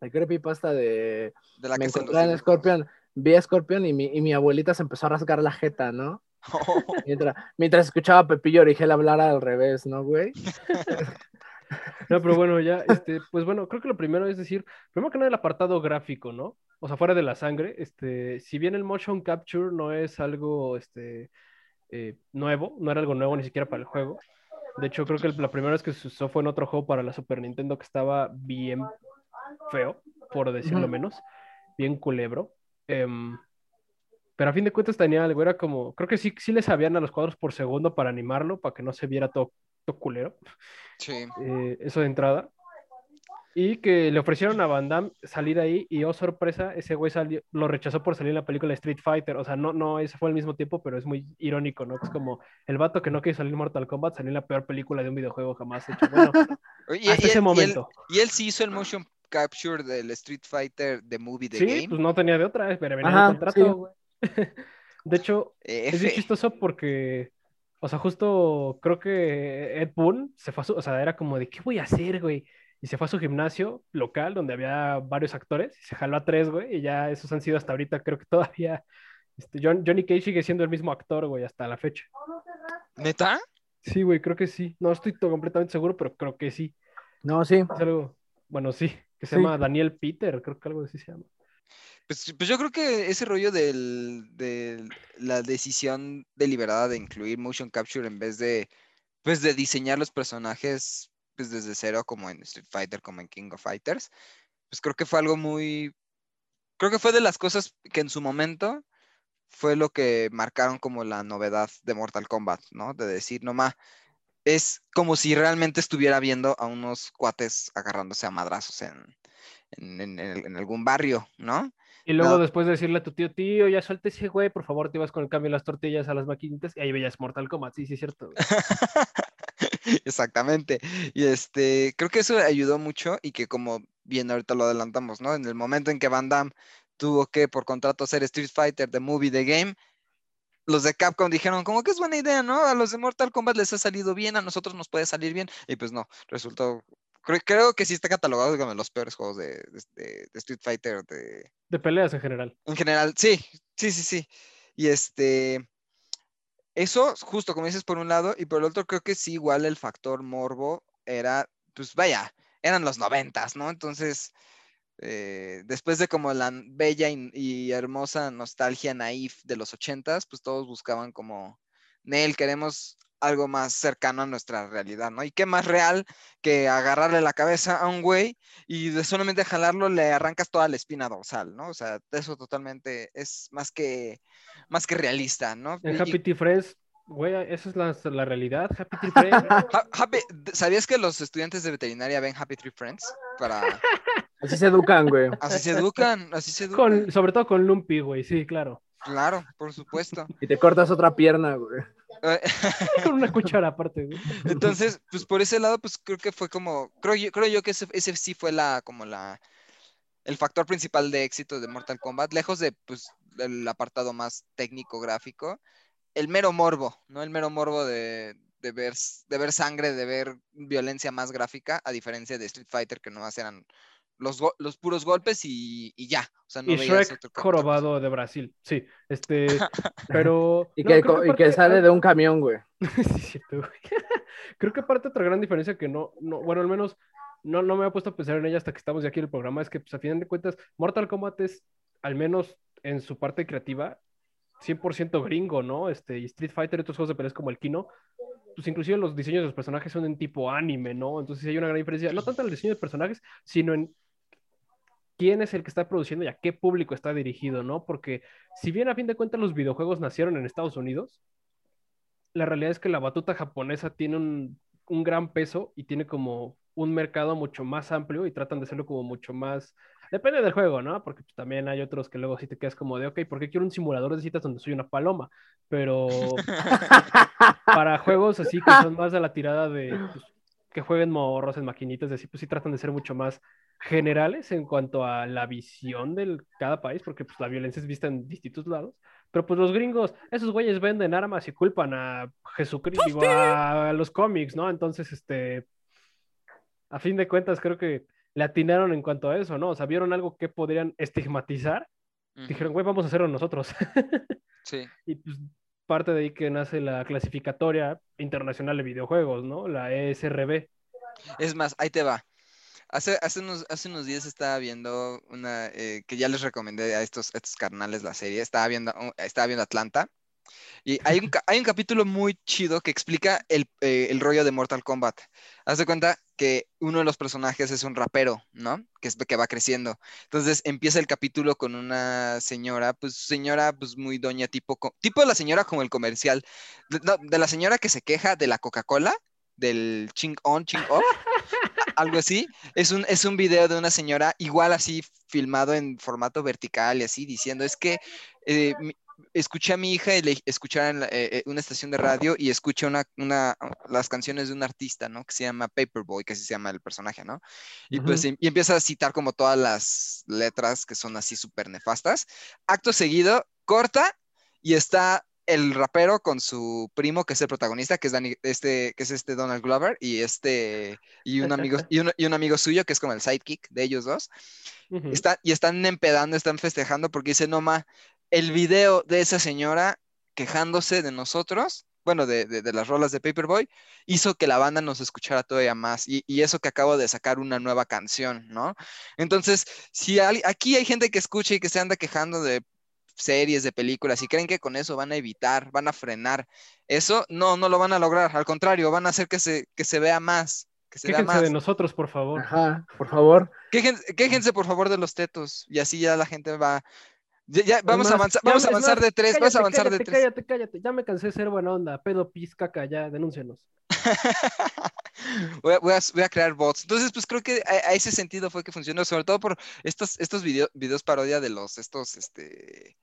El creepypasta de de la me casa de los encontré en. Scorpion, vi a Scorpion y mi, y mi abuelita se empezó a rasgar la jeta, ¿no? Mientras, mientras escuchaba a Pepillo Origel hablar al revés, ¿no, güey? No, pero bueno, ya, este, pues bueno, creo que lo primero es decir, primero que nada el apartado gráfico, ¿no? O sea, fuera de la sangre, este, si bien el motion capture no es algo, este, eh, nuevo, no era algo nuevo ni siquiera para el juego. De hecho, creo que la primera vez que se usó fue en otro juego para la Super Nintendo que estaba bien feo, por decirlo menos, bien culebro. Em, pero a fin de cuentas tenía algo, era como, creo que sí, sí le sabían a los cuadros por segundo para animarlo, para que no se viera todo culero Sí. eh, eso de entrada. Y que le ofrecieron a Van Damme salir ahí y, oh sorpresa, ese güey salió, lo rechazó por salir en la película Street Fighter. O sea, no, no, ese fue al mismo tiempo, pero es muy irónico, ¿no? Es como el vato que no quiere salir en Mortal Kombat salió en la peor película de un videojuego jamás hecho. Bueno, hasta y, ese él- y él, momento. y él sí hizo el motion capture del Street Fighter The Movie The Sí, Game. pues no tenía de otra, pero venía en Ajá, el contrato, sí. güey. De hecho, Eh, Es bien F. chistoso porque, o sea, justo creo que Ed Boon se fue a su, o sea, era como de, ¿qué voy a hacer, güey? Y se fue a su gimnasio local donde había varios actores y se jaló a tres, güey, y ya esos han sido hasta ahorita, creo que todavía, este, John- Johnny Cage sigue siendo el mismo actor, güey, hasta la fecha. ¿Neta? Sí, güey, creo que sí. No estoy to- completamente seguro, pero creo que sí. No, sí. Es algo, bueno, sí, que se Sí. llama Daniel Peter, creo que algo así se llama. Pues, pues yo creo que ese rollo de la decisión deliberada de incluir motion capture en vez de, pues, de diseñar los personajes pues, desde cero, como en Street Fighter, como en King of Fighters, pues creo que fue algo muy... Creo que fue de las cosas que en su momento fue lo que marcaron como la novedad de Mortal Kombat, ¿no? De decir, nomás, es como si realmente estuviera viendo a unos cuates agarrándose a madrazos en- en algún barrio, ¿no? Y luego No. después de decirle a tu tío, tío, ya suelta ese güey, por favor, te ibas con el cambio de las tortillas a las maquinitas y ahí veías Mortal Kombat. Sí, sí, es cierto. Exactamente. Y este, creo que eso ayudó mucho y que como bien ahorita lo adelantamos, ¿no? En el momento en que Van Damme tuvo que por contrato hacer Street Fighter, The Movie, The Game, los de Capcom dijeron, como que es buena idea, ¿no? A los de Mortal Kombat les ha salido bien, a nosotros nos puede salir bien. Y pues no, resultó, creo, creo que sí está catalogado como de los peores juegos de, de- Street Fighter de, De peleas en general. en general, sí, sí, sí, sí. Y este, eso, justo como dices por un lado, y por el otro creo que sí, igual el factor morbo era, pues vaya, eran los noventas, ¿no? Entonces, eh, después de como la bella y, y hermosa nostalgia naif de los ochentas, pues todos buscaban como, Nel, queremos algo más cercano a nuestra realidad, ¿no? Y qué más real que agarrarle la cabeza a un güey y de solamente jalarlo le arrancas toda la espina dorsal, ¿no? O sea, eso totalmente es más que, más que realista, ¿no? En Y- Happy Tree Friends, güey, esa es la, la realidad. Happy Tree Friends. Ha- Happy- ¿Sabías que los estudiantes de veterinaria ven Happy Tree Friends? Para... Así se educan, güey. Así se educan, así se educan. con, sobre todo con Lumpy, güey, sí, claro. Claro, por supuesto. Y te cortas otra pierna, güey. Con una cuchara aparte, güey. Entonces, pues por ese lado, pues creo que fue como, creo yo, creo yo que ese, sí fue la, como la, el factor principal de éxito de Mortal Kombat, lejos de, pues, el apartado más técnico gráfico, el mero morbo, ¿no? El mero morbo de, de ver, de ver sangre, de ver violencia más gráfica, a diferencia de Street Fighter, que nomás eran los, los puros golpes y, y ya. O sea, no y veías Shrek otro- jorobado de Brasil, sí. Este, pero... Y no, que, co- y aparte- que sale de un camión, güey. Sí, es cierto, güey. Creo que aparte otra gran diferencia que no, no bueno, al menos no, no me he puesto a pensar en ella hasta que estamos ya aquí en el programa, es que, pues, a final de cuentas, Mortal Kombat es, al menos en su parte creativa, 100% gringo, ¿no? Este, y Street Fighter y otros juegos de peleas como el Kino, pues inclusive los diseños de los personajes son en tipo anime, ¿no? Entonces hay una gran diferencia, no tanto en el diseño de personajes, sino en quién es el que está produciendo y a qué público está dirigido, ¿no? Porque si bien a fin de cuentas los videojuegos nacieron en Estados Unidos, la realidad es que la batuta japonesa tiene un, un gran peso y tiene como un mercado mucho más amplio y tratan de hacerlo como mucho más Depende del juego, ¿no? Porque pues, también hay otros que luego sí te quedas como de, ok, ¿por qué quiero un simulador de citas donde soy una paloma? Pero para juegos así que son más de la tirada de pues, que jueguen morros en maquinitas, así, pues sí tratan de ser mucho más generales en cuanto a la visión de cada país, porque pues la violencia es vista en distintos lados. Pero pues los gringos, esos güeyes venden armas y culpan a Jesucristo, digo, a los cómics, ¿no? Entonces, este, a fin de cuentas, creo que le atinaron en cuanto a eso, ¿no? O sea, vieron algo que podrían estigmatizar. Dijeron, güey, vamos a hacerlo nosotros. sí. Y pues parte de ahí que nace la clasificatoria internacional de videojuegos, ¿no? La ESRB. Es más, ahí te va. Hace, hace, unos, hace unos días estaba viendo una eh, que ya les recomendé a estos, estos carnales la serie. Estaba viendo, estaba viendo Atlanta. Y hay un, hay un capítulo muy chido que explica el, eh, el, rollo de Mortal Kombat. Haz de cuenta que uno de los personajes es un rapero, ¿no? Que, es, que va creciendo. Entonces empieza el capítulo con una señora, pues señora, pues muy doña, tipo, tipo de la señora como el comercial, de, de la señora que se queja de la Coca-Cola, del ching on, ching off algo así. Es un, es un video de una señora igual así filmado en formato vertical y así diciendo, es que eh, escuché a mi hija y le escuchar en eh, eh, una estación de radio y escuché una, una, las canciones de un artista, ¿no? Que se llama Paperboy, que así se llama el personaje, ¿no? Y pues y empieza a citar como todas las letras que son así súper nefastas. Acto seguido, corta y está el rapero con su primo, que es el protagonista, que es, este, que es este Donald Glover, y este, y un amigo, y un, y un amigo suyo, que es como el sidekick de ellos dos, está, y están empedando, están festejando, porque dice, no, ma, el video de esa señora quejándose de nosotros, bueno, de, de, las rolas de Paperboy, hizo que la banda nos escuchara todavía más, y, y eso que acabo de sacar una nueva canción, ¿no? Entonces, si aquí hay gente que escucha y que se anda quejando de series, de películas, y creen que con eso van a evitar, van a frenar eso, no, no lo van a lograr, al contrario, van a hacer que se, que se vea más. Que se vea más. de nosotros, por favor. Ajá, por favor. Quéjense, por favor, de los tetos, y así ya la gente va, ya, vamos, a avanzar, vamos a avanzar de tres, vamos a avanzar de tres. Cállate, cállate, ya me cansé de ser buena onda, pedo, pis, caca, ya, denúncianos. voy, a, voy, a, crear bots. Entonces, pues creo que a, ese sentido fue que funcionó, sobre todo por estos, estos videos parodia de los, estos, este,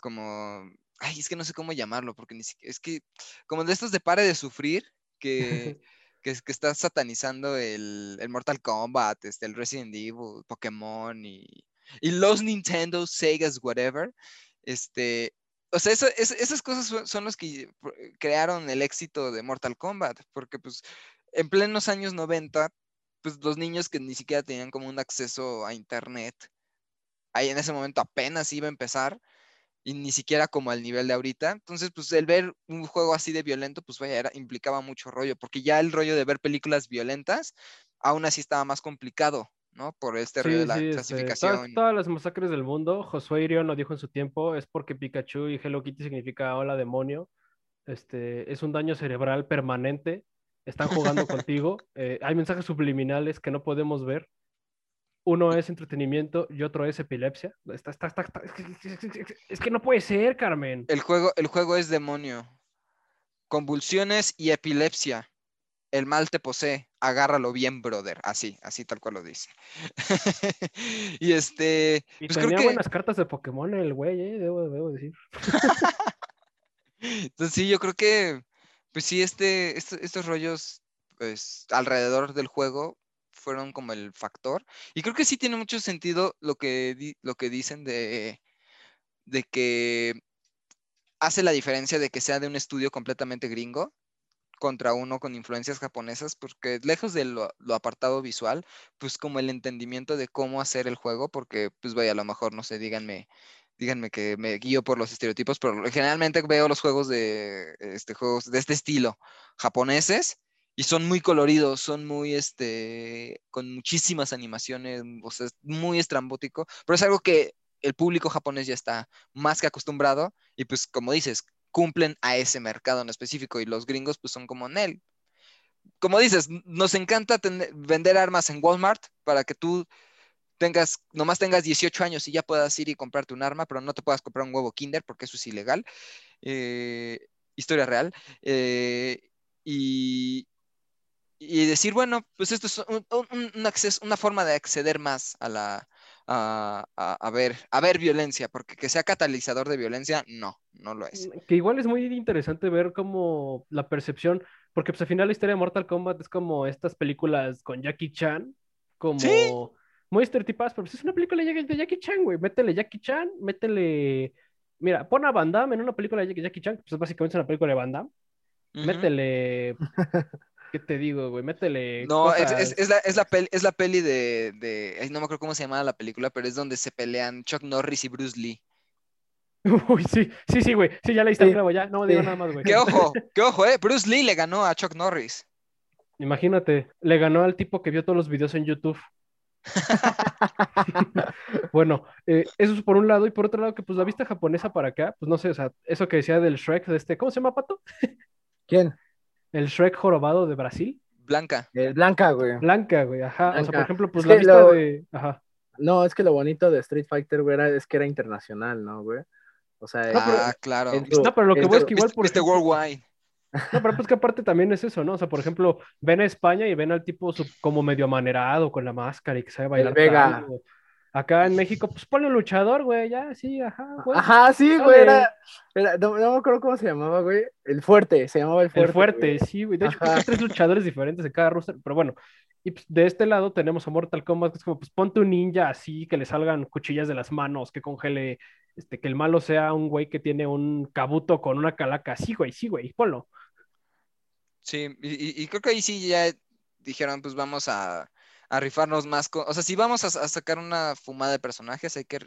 como, ay, es que no sé cómo llamarlo, porque ni siquiera, es que, como de estos de pare de sufrir, que, que, que está satanizando el, el, Mortal Kombat, este, el Resident Evil, Pokémon y, y los Nintendo, Segas, whatever, este, o sea, esas cosas son, son los que crearon el éxito de Mortal Kombat, porque pues en plenos años 90, pues los niños que ni siquiera tenían como un acceso a internet, ahí en ese momento apenas iba a empezar, y ni siquiera como al nivel de ahorita. Entonces, pues el ver un juego así de violento, pues vaya, era, implicaba mucho rollo, porque ya el rollo de ver películas violentas, aún así estaba más complicado, ¿no? Por este rollo de la este, clasificación. todas, las masacres del mundo, Josué Irion lo dijo en su tiempo, es porque Pikachu y Hello Kitty significa hola demonio. Este, es un daño cerebral permanente. Están jugando contigo. Eh, hay mensajes subliminales que no podemos ver uno es entretenimiento y otro es epilepsia. Está, está, está, es, que, no puede ser, Carmen. El juego, el juego es demonio. Convulsiones y epilepsia. El mal te posee. Agárralo bien, brother. Así, así tal cual lo dice. y este. Y pues tenía buenas cartas de Pokémon el güey, ¿eh? debo, debo decir. Entonces sí, yo creo que, pues sí, este, estos rollos, pues, alrededor del juego, fueron como el factor. Y creo que sí tiene mucho sentido lo que, lo que dicen de, de que hace la diferencia de que sea de un estudio completamente gringo contra uno con influencias japonesas, porque lejos de lo, apartado visual, pues como el entendimiento de cómo hacer el juego, porque pues vaya, a lo mejor, no sé, díganme, díganme que me guío por los estereotipos, pero generalmente veo los juegos de este juegos de este estilo japoneses y son muy coloridos, son muy, este, con muchísimas animaciones, o sea, es muy estrambótico, pero es algo que el público japonés ya está más que acostumbrado y pues como dices, cumplen a ese mercado en específico y los gringos pues son como Nel. Como dices, nos encanta vender armas en Walmart para que tú tengas, nomás tengas 18 años y ya puedas ir y comprarte un arma, pero no te puedas comprar un huevo Kinder porque eso es ilegal. Eh, historia real. Eh, y, y decir, bueno, pues esto es un, acceso, una forma de acceder más a la, a, a- a ver, a ver violencia, porque que sea catalizador de violencia, no, no lo es. Que igual es muy interesante ver como la percepción, porque pues al final la historia de Mortal Kombat es como estas películas con Jackie Chan, como Sí. muy estereotipadas, pero pues es una película de de Jackie Chan, güey. Métele Jackie Chan, métele. Mira, pon a Van Damme en una película de Jackie- Chan, pues básicamente es una película de Van Damme. Métele. ¿Qué te digo, güey? Métele. No, es, es- es la, es, la peli, es la peli de, de- ay, no me acuerdo cómo se llamaba la película, pero es donde se pelean Chuck Norris y Bruce Lee. Uy, sí, sí, sí, güey. Sí, ya le diste Sí, el clavo, ya. No digo sí. nada más, güey. ¡Qué ojo! ¡Qué ojo, eh! Bruce Lee le ganó a Chuck Norris. Imagínate, le ganó al tipo que vio todos los videos en YouTube. Bueno, eh, eso es por un lado, y por otro lado, que pues la vista japonesa para acá, pues no sé, o sea, eso que decía del Shrek, de este, ¿cómo se llama, Pato? ¿Quién? El Shrek jorobado de Brasil. Blanca. El Blanca, güey. Blanca, güey, ajá. O sea, por ejemplo, pues Es la vista lo- de. Ajá. No, es que lo bonito de Street Fighter, güey, era- es que era internacional, ¿no, güey? O sea, No, pero- Ah, claro. No, pero lo que voy es que igual por ejemplo- Worldwide. No, pero pues que aparte también es eso, ¿no? O sea, por ejemplo, ven a España y ven al tipo sub- como medio amanerado con la máscara y que sabe bailar. Vega. tango. Acá en México, pues ponle un luchador, güey, ya, sí, ajá, güey. Ajá, sí, güey, era, era- no, no me acuerdo cómo se llamaba, güey. El fuerte, se llamaba el fuerte. El fuerte, güey. sí, güey. De hecho, hay tres luchadores diferentes en cada roster, pero bueno. Y pues, de este lado tenemos a Mortal Kombat, que es como, pues ponte un ninja así, que le salgan cuchillas de las manos, que congele, este, que el malo sea un güey que tiene un cabuto con una calaca. Sí, güey, sí, güey, ponlo. Sí, y creo que ahí sí ya dijeron, pues vamos a, a rifarnos más. con- o sea, si vamos a, a sacar una fumada de personajes, hay que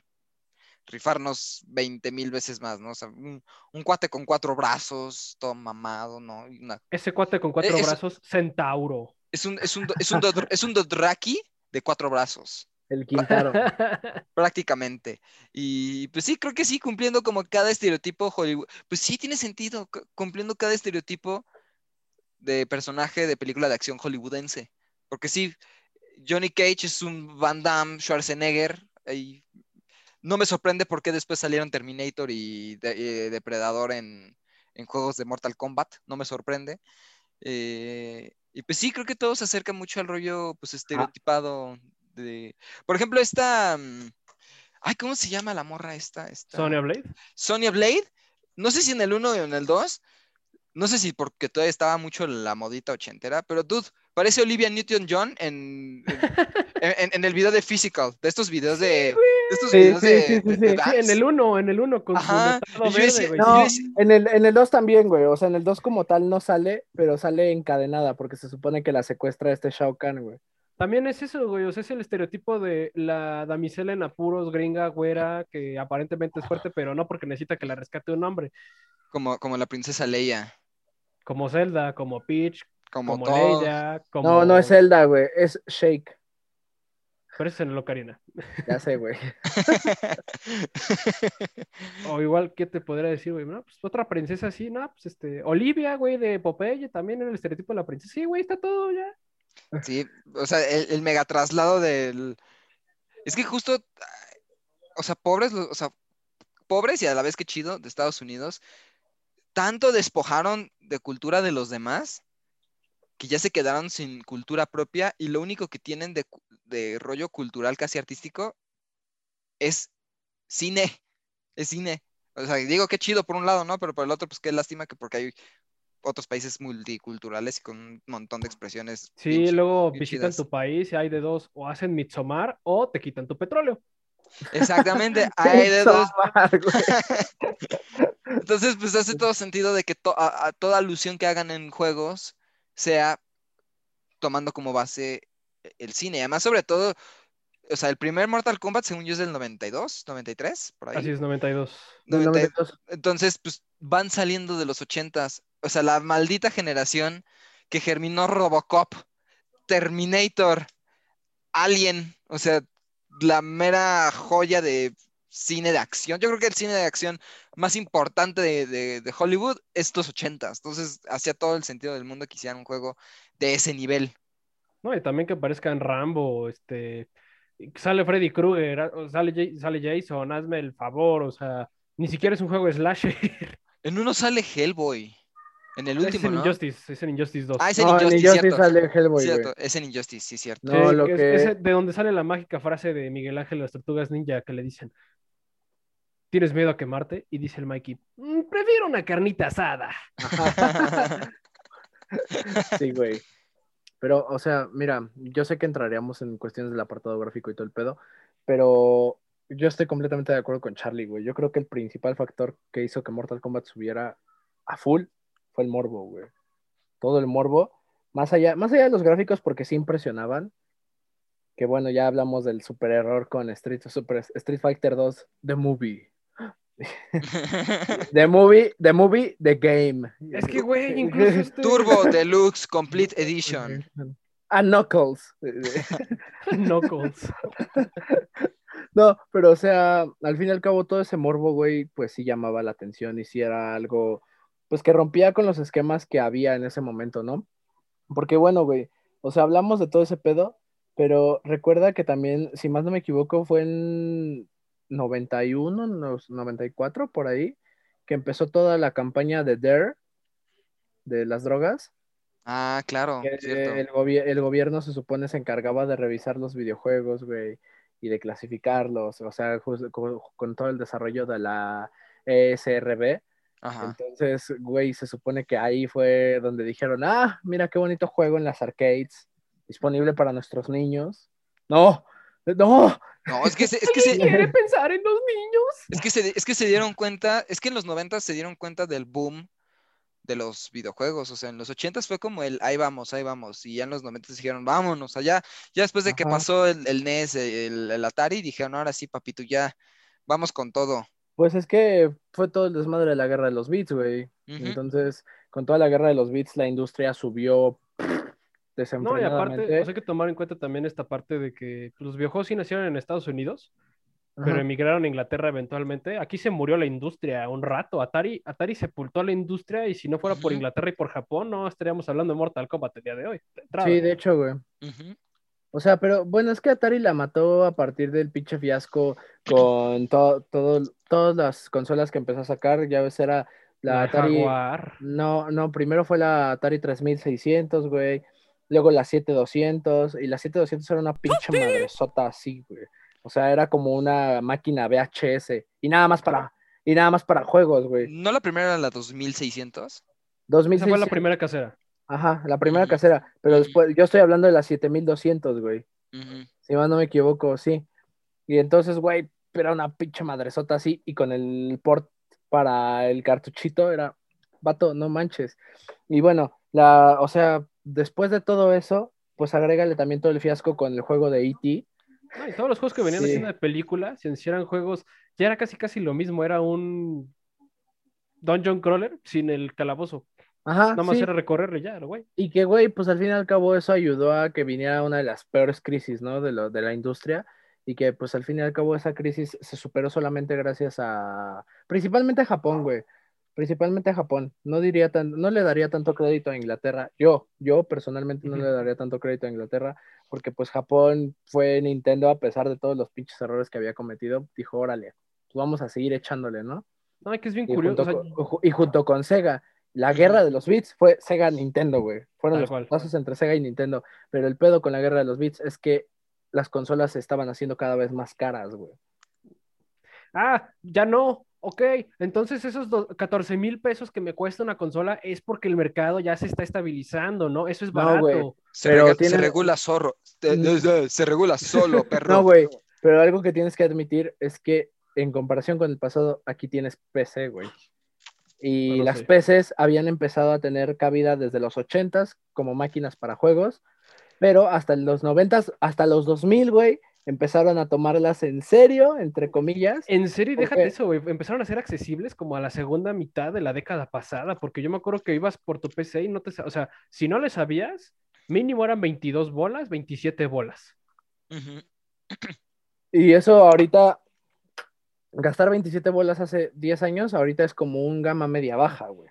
rifarnos 20 mil veces más, ¿no? O sea, un, un cuate con cuatro brazos, todo mamado, ¿no? Una- Ese cuate con cuatro eso- brazos, Centauro. es un, es un, es un, es un Dothraki de cuatro brazos. El Quintaro. prácticamente. Y pues sí, creo que sí, cumpliendo como cada estereotipo Hollywood. Pues sí, tiene sentido, cu- cumpliendo cada estereotipo de personaje de película de acción hollywoodense. Porque sí, Johnny Cage es un Van Damme, Schwarzenegger. y no me sorprende por qué después salieron Terminator y De- eh, Depredador en, en juegos de Mortal Kombat. No me sorprende. Eh, y pues sí, creo que todo se acerca mucho al rollo pues estereotipado de... Por ejemplo, esta... mm, Ay, ¿cómo se llama la morra esta? esta... Sonya Blade. Sonya Blade. No sé si en el 1 o en el 2. No sé si porque todavía estaba mucho la modita ochentera, pero dude, parece Olivia Newton-John en, en, en- en el video de Physical, de estos videos de, de estos Sí, videos sí, de, sí, sí, de- sí. de Sí, Sí, en el 1, en el 1 con Ajá, su verde, decía- No, en el, en el 2 también, güey. O sea, en el 2 como tal no sale, pero sale encadenada porque se supone que la secuestra este Shao Kahn, güey. También es eso, güey. O sea, es el estereotipo de la damisela en apuros, gringa, güera, que aparentemente es fuerte, pero no porque necesita que la rescate un hombre. Como, como la princesa Leia, Como Zelda, como Peach, como, como todo. Leia, como. No, no es Zelda, güey. Es Shake. Pero eso es en el Ocarina. Ya sé, güey. O igual, ¿qué te podría decir, güey? No, pues otra princesa así, ¿no? Pues este. Olivia, güey, de Popeye, también en el estereotipo de la princesa. Sí, güey, está todo ya. Sí, o sea, el, el mega traslado del... Es que justo, o sea, pobres, los- o sea, pobres y a la vez que chido de Estados Unidos, tanto despojaron de cultura de los demás que ya se quedaron sin cultura propia y lo único que tienen de, de rollo cultural casi artístico es cine, es cine. O sea, digo qué chido por un lado, ¿no? Pero por el otro, pues qué lástima que porque hay otros países multiculturales y con un montón de expresiones. Sí, bien luego bien visitan chidas. tu país y hay de dos, o hacen Mitsomar o te quitan tu petróleo. Exactamente, hay de dos. Entonces, pues hace todo sentido de que to- a- a toda alusión que hagan en juegos sea tomando como base el cine. Además, sobre todo, o sea, el primer Mortal Kombat, según yo, es del 92, 93, por ahí. Así es, 92. Del 90 92. Entonces, pues van saliendo de los 80s. O sea, la maldita generación que germinó Robocop, Terminator, Alien, o sea, la mera joya de cine de acción. Yo creo que el cine de acción más importante de, de- de Hollywood es estos 80s. Entonces, hacía todo el sentido del mundo que hicieran un juego de ese nivel. No, y también que aparezcan Rambo, este, sale Freddy Krueger, sale, sale Jason, hazme el favor, o sea, ni siquiera es un juego de slasher. En uno sale Hellboy. En el Es último, en ¿no? Injustice, es en Injustice 2. Ah, es en No, en Injustice, Injustice cierto. sale Hellboy. Cierto, es en Injustice, sí, cierto. No, lo que es- que- de donde sale la mágica frase de Miguel Ángel las tortugas ninja que le dicen ¿Tienes miedo a quemarte? Y dice el Mikey, "Mm, prefiero una carnita asada. Sí, güey. Pero, o sea, mira, yo sé que entraríamos en cuestiones del apartado gráfico y todo el pedo, pero yo estoy completamente de acuerdo con Charlie, güey. Yo creo que el principal factor que hizo que Mortal Kombat subiera a full fue el morbo, güey. Todo el morbo, más allá, más allá de los gráficos, porque sí impresionaban. Que bueno, ya hablamos del super error con Street, Fighter 2, The Movie. The Movie, The Movie, The Game. Es que, güey, incluso este... Turbo Deluxe Complete Edition. A Knuckles. Knuckles. No, pero o sea, al fin y al cabo todo ese morbo, güey, pues sí llamaba la atención y sí era algo, pues que rompía con los esquemas que había en ese momento, ¿no? Porque bueno, güey, o sea, hablamos de todo ese pedo, pero recuerda que también, si más no me equivoco, fue en 91, no- 94, por ahí, que empezó toda la campaña de DARE, de las drogas. Ah, claro, que cierto. el, gobi- el gobierno se supone se encargaba de revisar los videojuegos, güey, y de clasificarlos, o sea, con, con todo el desarrollo de la ESRB. Ajá. Entonces, güey, se supone que ahí fue donde dijeron, ah, mira qué bonito juego en las arcades, disponible para nuestros niños. No, no, No, es que se, es que se, quiere pensar en los niños? es que se, es que se dieron cuenta, es que en los 90 se dieron cuenta del boom de los videojuegos, o sea, en los 80 fue como el ahí vamos, ahí vamos, y ya en los 90 dijeron, vámonos allá, ya después de que pasó el, el NES, el, el Atari, dijeron, ahora sí, papito, ya, vamos con todo. pues es que fue todo el desmadre de la guerra de los beats, güey. Entonces, con toda la guerra de los beats, la industria subió No, y aparte, pues hay que tomar en cuenta también esta parte de que los videojuegos sí nacieron en Estados Unidos, pero emigraron a Inglaterra eventualmente. Aquí se murió la industria un rato. Atari, Atari sepultó a la industria y si no fuera por. Inglaterra y por Japón, no estaríamos hablando de Mortal Kombat el día de hoy. Sí, de hecho, güey. O sea, pero bueno, es que Atari la mató a partir del pinche fiasco con to- todo, todas las consolas que empezó a sacar. Ya ves, era la, La Atari. Jaguar. No, no, primero fue la Atari 3600, güey. Luego la 7200. Y la 7200 era una pinche madresota así, güey. O sea, era como una máquina VHS. Y nada más para, y nada más para juegos, güey. ¿No la primera era la 2600? Esa fue la 2600. primera casera. Ajá, la primera casera. Pero después, yo estoy hablando de la 7200, güey. Ujú. Si más no me equivoco, sí. Y entonces, güey, era una pinche madresota así. Y con el port para el cartuchito era, vato, no manches. Y bueno, la, o sea, después de todo eso, pues agrégale también todo el fiasco con el juego de E.T. No, y todos los juegos que venían Sí. haciendo de películas, si eran juegos, ya era casi casi lo mismo, era un Dungeon Crawler sin el calabozo. Ajá, Nada más sí. era recorrerle ya, güey. Y que, güey, pues al fin y al cabo eso ayudó a que viniera una de las peores crisis, ¿no? De, lo, de la industria. Y que, pues al fin y al cabo esa crisis se superó solamente gracias a, principalmente a Japón, güey. Principalmente a Japón. No diría tan, no le daría tanto crédito a Inglaterra. Yo, yo personalmente no le daría tanto crédito a Inglaterra, porque pues Japón fue Nintendo a pesar de todos los pinches errores que había cometido. Dijo, órale, pues vamos a seguir echándole, ¿no? No, que es bien Y curioso. junto, o sea, con, ju- y junto con Sega, la guerra de los beats fue Sega-Nintendo, güey. Fueron Tal los cual. pasos entre Sega y Nintendo. Pero el pedo con la guerra de los beats es que las consolas se estaban haciendo cada vez más caras, güey. Ah, ya no. Ok, entonces esos do- 14 mil pesos que me cuesta una consola es porque el mercado ya se está estabilizando, ¿no? Eso es No, barato. güey. Se, Pero rega- se regula zorro. Se, Mm. se regula solo, perro. No, güey. Pero algo que tienes que admitir es que en comparación con el pasado, aquí tienes PC, güey. Y Bueno, las sí. PCs habían empezado a tener cabida desde los 80s como máquinas para juegos, pero hasta los 90s, hasta los 2000, güey, empezaron a tomarlas en serio, entre comillas. En serio, y ¿Por déjate eso, güey. Empezaron a ser accesibles como a la segunda mitad de la década pasada, porque yo me acuerdo que ibas por tu PC y no te... O sea, si no le sabías, mínimo eran 22 bolas, 27 bolas. Y eso ahorita, gastar 27 bolas hace 10 años, ahorita es como un gama media baja, güey.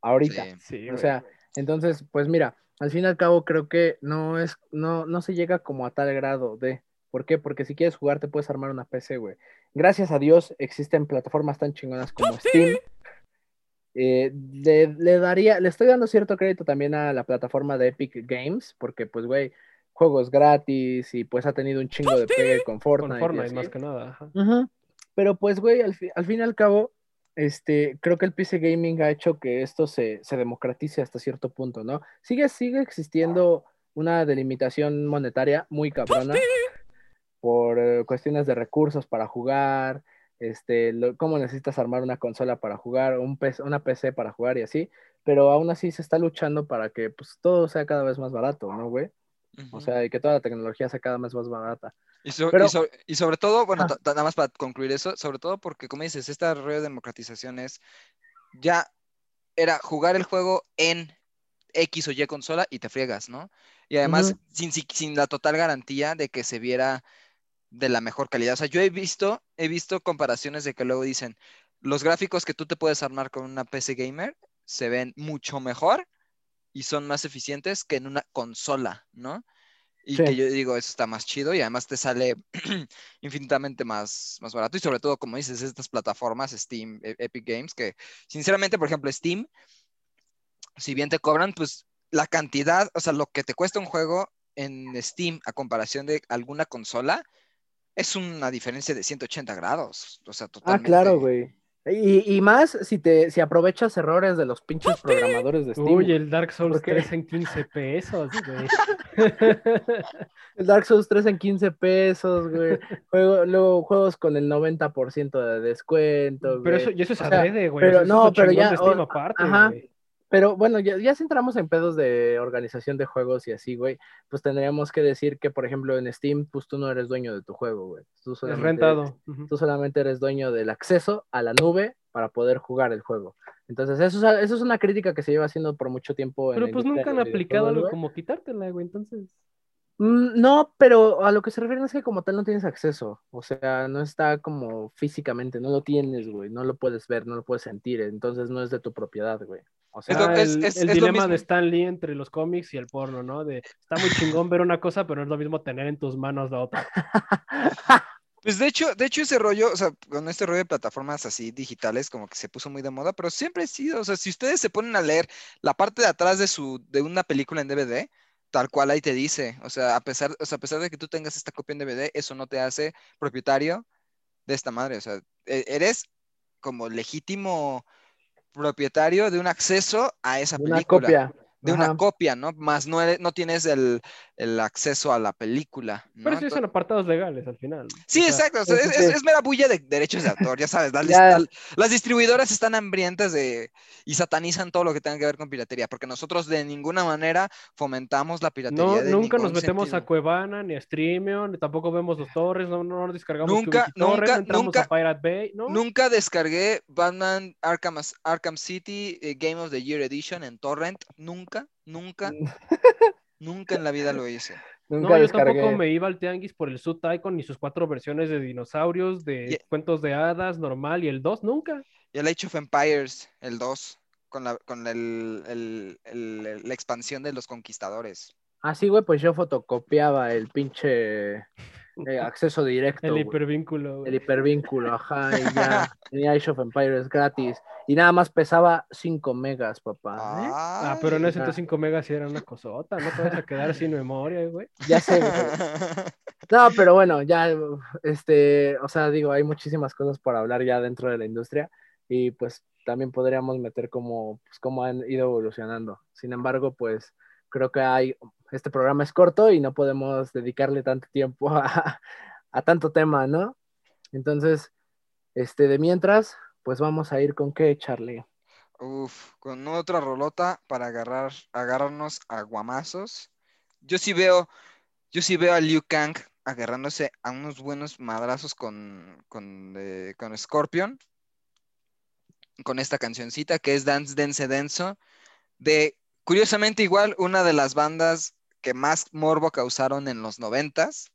Ahorita. Sí. Sí, O sea, entonces, pues mira, al fin y al cabo creo que no es, no, no se llega como a tal grado de. ¿Por qué? Porque si quieres jugar te puedes armar una PC, güey. Gracias a Dios existen plataformas tan chingonas como Steam. Eh, le, le daría, le estoy dando cierto crédito también a la plataforma de Epic Games, porque pues, güey, juegos gratis y pues ha tenido un chingo de pegue con Fortnite. Con más que nada. ajá. Pero pues, güey, al, fi- al fin y al cabo, este, creo que el PC Gaming ha hecho que esto se, se democratice hasta cierto punto, ¿no? Sigue, sigue existiendo una delimitación monetaria muy cabrona por eh, cuestiones de recursos para jugar, este, lo- cómo necesitas armar una consola para jugar, un PC una PC para jugar y así, pero aún así se está luchando para que pues, todo sea cada vez más barato, ¿no, güey? O sea, y que toda la tecnología sea cada vez más barata. Y, so- y Pero- so- y sobre todo, bueno, Ah. nada más para concluir eso, sobre todo porque, como dices, esta redemocratización es ya era jugar el juego en X o Y consola y te friegas, ¿no? Y además, sin, si- sin la total garantía de que se viera de la mejor calidad. O sea, yo he visto, he visto comparaciones de que luego dicen, los gráficos que tú te puedes armar con una PC gamer se ven mucho mejor y son más eficientes que en una consola, ¿no? Y Sí. que yo digo, eso está más chido y además te sale infinitamente más, más barato. Y sobre todo, como dices, estas plataformas, Steam, E- Epic Games, que sinceramente, por ejemplo, Steam, si bien te cobran, pues la cantidad, o sea, lo que te cuesta un juego en Steam a comparación de alguna consola, es una diferencia de 180 grados. O sea, Ah, totalmente. claro, güey. Y, y más si te si aprovechas errores de los pinches programadores de Steam. Uy, el Dark Souls ¿Por qué? 3 en 15 pesos, güey. El Dark Souls 3 en 15 pesos, güey. Juego, luego juegos con el 90% de descuento, Pero güey. eso, y eso es O sea, adrede, güey. pero eso no, pero ya, de Steam o- aparte, ajá. güey. Pero bueno, ya, ya si entramos en pedos de organización de juegos y así, güey, pues tendríamos que decir que, por ejemplo, en Steam, pues tú no eres dueño de tu juego, güey. Tú Es solamente rentado. Ujú. tú solamente eres dueño del acceso a la nube para poder jugar el juego. Entonces, eso es, eso es una crítica que se lleva haciendo por mucho tiempo. en Pero pues nunca han aplicado algo como quitártela, güey. Entonces, Mm, No, pero a lo que se refiere es que como tal no tienes acceso. O sea, no está como físicamente, no lo tienes, güey. No lo puedes ver, no lo puedes sentir. Entonces no es de tu propiedad, güey. O sea, Es lo- es- el, es- el dilema de Stan Lee entre los cómics y el porno, ¿no? De está muy chingón ver una cosa, pero no es lo mismo tener en tus manos la otra. Pues de hecho, de hecho ese rollo, o sea, con este rollo de plataformas así digitales, como que se puso muy de moda, pero siempre ha sido, o sea, si ustedes se ponen a leer la parte de atrás de su, de una película en DVD, tal cual ahí te dice, o sea, a pesar, o sea, a pesar de que tú tengas esta copia en DVD, eso no te hace propietario de esta madre, o sea, e- eres como legítimo propietario de un acceso a esa una película. copia. De una copia, ¿no? Más no, eres- no tienes el, el acceso a la película, ¿no? Pero sí son apartados legales al final. Sí, O sea, exacto. o sea, es, es- es mera bulla de derechos de autor, ya sabes. Las, Ya. las- las distribuidoras están hambrientas de y satanizan todo lo que tenga que ver con piratería, porque nosotros de ninguna manera fomentamos la piratería. No, de nunca nos metemos sentido. a Cuevana, ni a Streamio, ni tampoco vemos los torres, no, no nos descargamos Nunca, nunca, nunca- a Pirate Bay, ¿no? Nunca descargué Batman Arkham, Arkham City eh, Game of the Year Edition en torrent. Nunca, nunca, nunca en la vida lo hice. Nunca No, yo descargué. tampoco me iba al tianguis por el Suit Icon ni sus cuatro versiones de dinosaurios, de Y- cuentos de hadas, normal y el 2, nunca. Y el Age of Empires, el 2, con la, con el- el- el- la expansión de los conquistadores. Ah, sí, güey, pues yo fotocopiaba el pinche eh, acceso directo. El hipervínculo. güey. El hipervínculo, ajá, y ya tenía Age of Empires gratis. Y nada más pesaba 5 megas, papá. ¿eh? Ah, pero en ese entonces 5 megas sí era una cosota, no te vas a quedar sin memoria, güey. Ya sé, güey. No, pero bueno, ya, este, o sea, digo, hay muchísimas cosas por hablar ya dentro de la industria y pues también podríamos meter como, pues, cómo han ido evolucionando. Sin embargo, pues creo que hay, este programa es corto y no podemos dedicarle tanto tiempo a, a tanto tema, ¿no? Entonces, este, de mientras, pues vamos a ir con qué, Charlie. Uf, con otra rolota para agarrar, agarrarnos a guamazos. Yo sí veo, yo sí veo a Liu Kang agarrándose a unos buenos madrazos con, con, eh, con Scorpion. Con esta cancioncita que es Dance Dance Denso. De, curiosamente, igual una de las bandas que más morbo causaron en los noventas.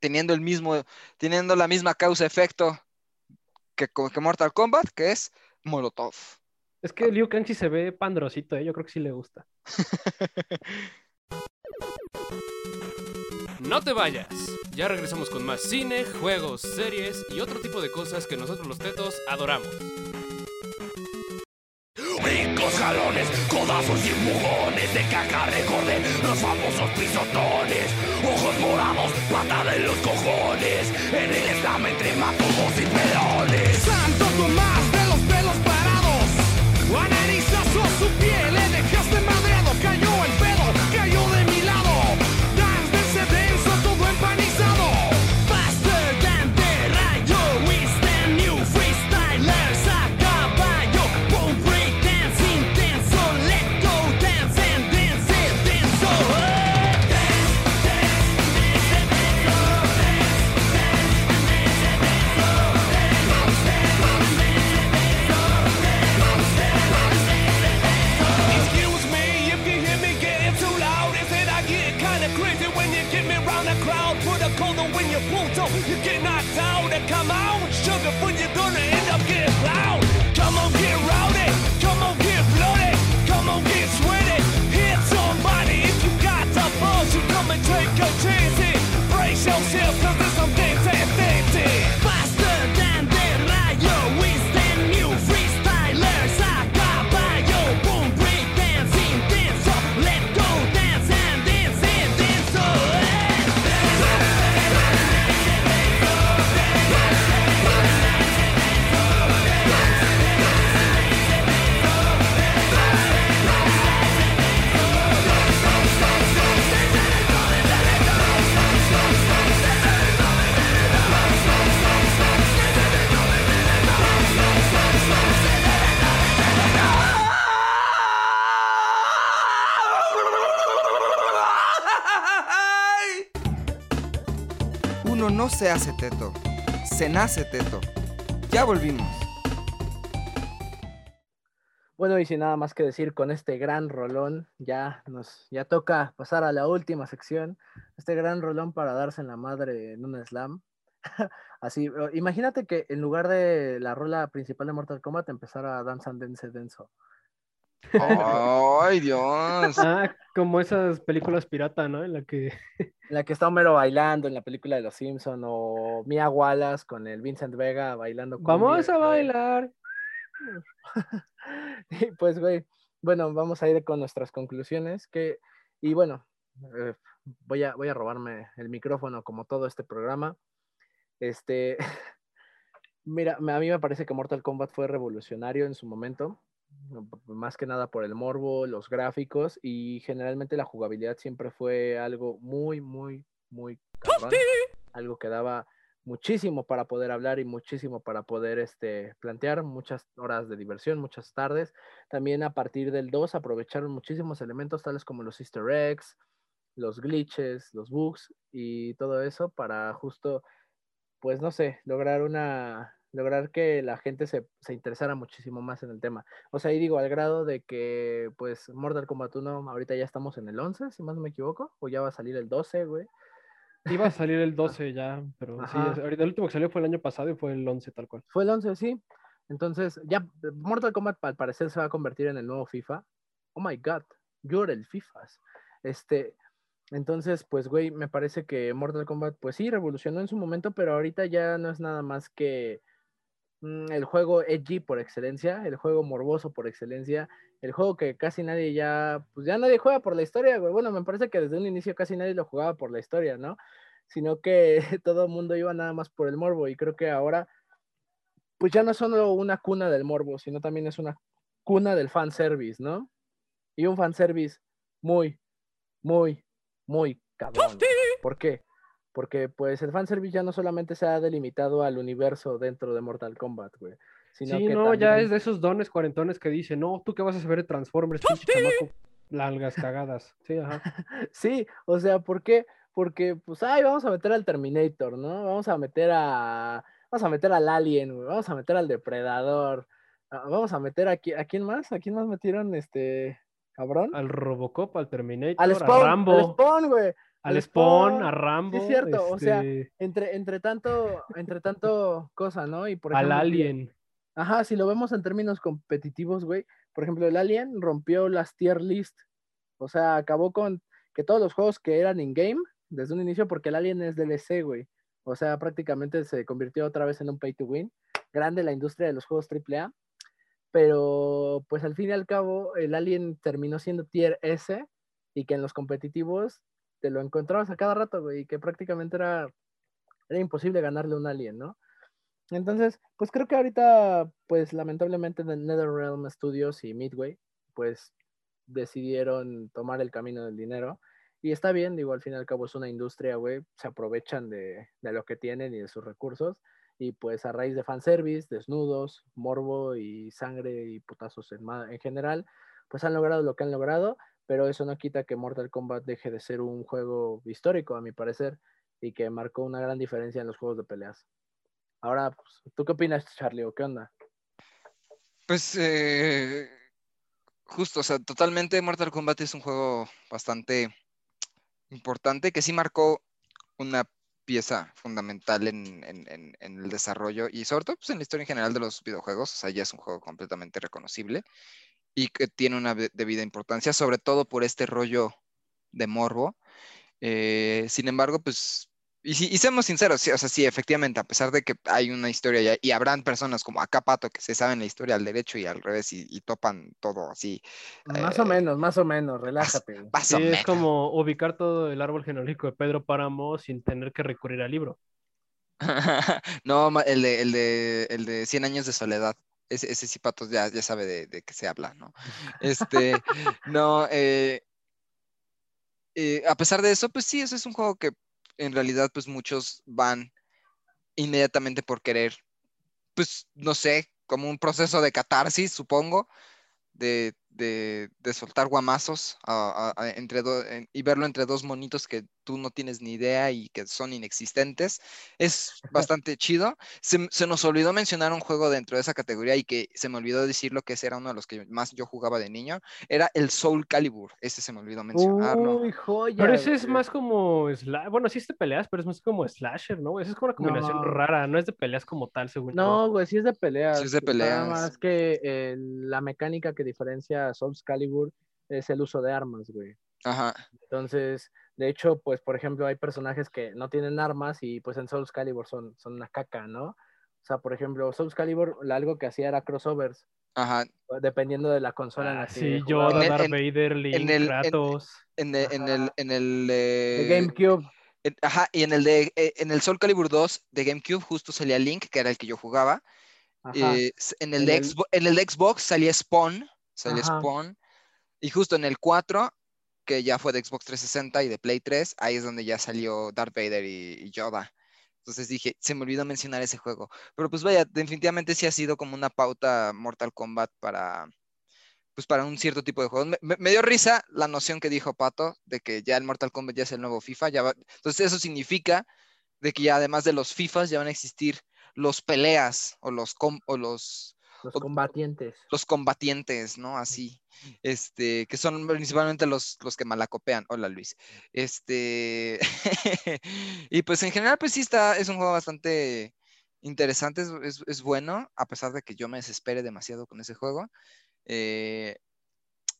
Teniendo el mismo, teniendo la misma causa-efecto que, Mortal Kombat, que es Molotov. Es que Liu Kang sí se ve pandrosito, ¿eh? yo creo que sí le gusta. No te vayas. Ya regresamos con más cine, juegos, series y otro tipo de cosas que nosotros los tetos adoramos. Ricos jalones, codazos y empujones de caca recordé los famosos pisotones. Ojos morados, patada en los cojones. En el slam entre matojos y pelones. No se hace teto, se nace teto. Ya volvimos. Bueno, y sin nada más que decir con este gran rolón, ya nos ya toca pasar a la última sección. Este gran rolón para darse en la madre en un slam. Así, imagínate que en lugar de la rola principal de Mortal Kombat empezara Dance and Dance Denso. Ay, Dios. Ah, como esas películas pirata, ¿no? En la que En la que está Homero bailando en la película de Los Simpson o Mia Wallace con el Vincent Vega bailando. vamos cumbia, a bailar. Y pues, güey, bueno, vamos a ir con nuestras conclusiones. Que, y bueno, eh, voy, a, voy a robarme el micrófono como todo este programa. Este, mira, a mí me parece que Mortal Kombat fue revolucionario en su momento, más que nada por el morbo, los gráficos y generalmente la jugabilidad siempre fue algo muy, muy, muy cabrón, algo que daba muchísimo para poder hablar y muchísimo para poder este, plantear, muchas horas de diversión, muchas tardes. También a partir del 2 aprovecharon muchísimos elementos tales como los easter eggs, los glitches, los bugs y todo eso para justo, pues no sé, lograr una, lograr que la gente se, se interesara muchísimo más en el tema. O sea, y digo, al grado de que, pues, Mortal Kombat 1, ahorita ya estamos en el 11, si más no me equivoco, o ya va a salir el 12, güey. Iba a salir el 12 ya, pero sí, Ajá. ahorita el último que salió fue el año pasado y fue el 11 tal cual. Fue el 11, sí. Entonces, ya Mortal Kombat al parecer se va a convertir en el nuevo FIFA. Oh my god, you're el FIFAs. Este, entonces, pues, güey, me parece que Mortal Kombat, pues sí, revolucionó en su momento, pero ahorita ya no es nada más que el juego edgy por excelencia, el juego morboso por excelencia, el juego que casi nadie ya, pues ya nadie juega por la historia, güey. Bueno, me parece que desde un inicio casi nadie lo jugaba por la historia, ¿no? Sino que todo el mundo iba nada más por el morbo y creo que ahora pues ya no es solo una cuna del morbo, sino también es una cuna del fanservice, ¿no? Y un fanservice muy, muy, muy cabrón. ¿Por qué? Porque pues el fanservice ya no solamente se ha delimitado al universo dentro de Mortal Kombat, güey. Sino Sí, que no, ya es de esos dones cuarentones que dicen, no, tú qué vas a saber de Transformers, pinche chamaco. Largas cagadas. Sí, ajá. Sí, o sea, ¿por qué? Porque, pues, ay, vamos a meter al Terminator, ¿no? Vamos a meter a. Vamos a meter al Alien, güey, Vamos a meter al Depredador. ah, Vamos a meter a, qui- ¿a quién más? ¿A quién más metieron este cabrón? Al Robocop, al Terminator, Al a Rambo, al Spawn, güey. Al al Spawn, Spawn. a Rambo. Sí, es cierto, o sea, este, Entre, entre tanto, entre tanto cosa, ¿no? Y por al ejemplo, si- Alien. Ajá, si lo vemos en términos competitivos, güey. Por ejemplo, el Alien rompió las tier list. O sea, acabó con que todos los juegos que eran in-game desde un inicio, porque el Alien es DLC, güey. O sea, prácticamente se convirtió otra vez en un pay to win. Grande la industria de los juegos AAA. pero pues al fin y al cabo el Alien terminó siendo tier S y que en los competitivos te lo encontrabas a cada rato, güey, y que prácticamente era, era imposible ganarle a un Alien, ¿no? Entonces, pues creo que ahorita, pues lamentablemente NetherRealm Studios y Midway, pues decidieron tomar el camino del dinero. Y está bien, digo, al fin y al cabo es una industria, güey, se aprovechan de, de lo que tienen y de sus recursos. Y pues a raíz de fanservice, desnudos, morbo y sangre y putazos en, en general, pues han logrado lo que han logrado, pero eso no quita que Mortal Kombat deje de ser un juego histórico, a mi parecer, y que marcó una gran diferencia en los juegos de peleas. Ahora, pues, ¿tú qué opinas, Charlie, o qué onda? Pues eh, justo, o sea, totalmente Mortal Kombat es un juego bastante importante que sí marcó una pieza fundamental en, el desarrollo y sobre todo pues, en la historia en general de los videojuegos. O sea, ya es un juego completamente reconocible y que tiene una de- debida importancia, sobre todo por este rollo de morbo. Eh, sin embargo, pues, y, si- y seamos sinceros, sí, o sea, sí, efectivamente, a pesar de que hay una historia ya- y habrán personas como acá Pato que se saben la historia al derecho y al revés y, y topan todo así, Más o Eh, menos, más o menos, relájate. más Sí, o es menos. como ubicar todo el árbol genealógico de Pedro Páramo sin tener que recurrir al libro. No, el de, el de, el de 100 años de soledad. Ese, ese sí, Patos ya, ya sabe de, de qué se habla, ¿no? Este, no, eh, eh, a pesar de eso, pues sí, ese es un juego que en realidad, pues muchos van inmediatamente por querer, pues, no sé, como un proceso de catarsis, supongo, de, de, de soltar guamazos a- a- a- entre do- en- y verlo entre dos monitos que tú no tienes ni idea y que son inexistentes. Es bastante chido. Se, se nos olvidó mencionar un juego dentro de esa categoría y que se me olvidó decirlo que ese era uno de los que más yo jugaba de niño. Era el Soul Calibur. Ese se me olvidó mencionarlo. Uy, joya. Pero ese es más como sla- bueno, sí es de peleas, pero es más como slasher, ¿no? Esa es como una combinación No. rara, no es de peleas como tal, según. No, güey, sí es de peleas. Sí es de Nada peleas. más que eh, la mecánica que diferencia Souls Calibur es el uso de armas, güey. Ajá. Entonces, de hecho, pues, por ejemplo, hay personajes que no tienen armas y pues en Souls Calibur son, son una caca, ¿no? O sea, por ejemplo, Souls Calibur, algo que hacía era crossovers, Ajá. dependiendo de la consola en la Ah, que sí. Yoda, En- Darth Vader, Link, el- en- Kratos. En, el- en el, Ajá. en el, De eh, GameCube. en- ajá, y en el de eh, en el Soul Calibur 2 de GameCube justo salía Link, que era el que yo jugaba. Ajá. Eh, en, el En de el- en el de Xbox salía Spawn, salía Ajá. Spawn. Y justo en el 4, que ya fue de Xbox 360 y de Play 3, ahí es donde ya salió Darth Vader y, y Yoda. Entonces dije, se me olvidó mencionar ese juego. Pero pues vaya, definitivamente sí ha sido como una pauta Mortal Kombat para, pues para un cierto tipo de juegos. Me, me- me dio risa la noción que dijo Pato de que ya el Mortal Kombat ya es el nuevo FIFA. Ya va- Entonces eso significa de que ya además de los FIFAs ya van a existir los peleas o los, com- o los, Los combatientes. los combatientes, ¿no? Así, este, que son principalmente los, los que malacopean. Hola Luis. Este, y pues en general, pues sí está, es un juego bastante interesante, es, es- es bueno, a pesar de que yo me desespere demasiado con ese juego. Eh,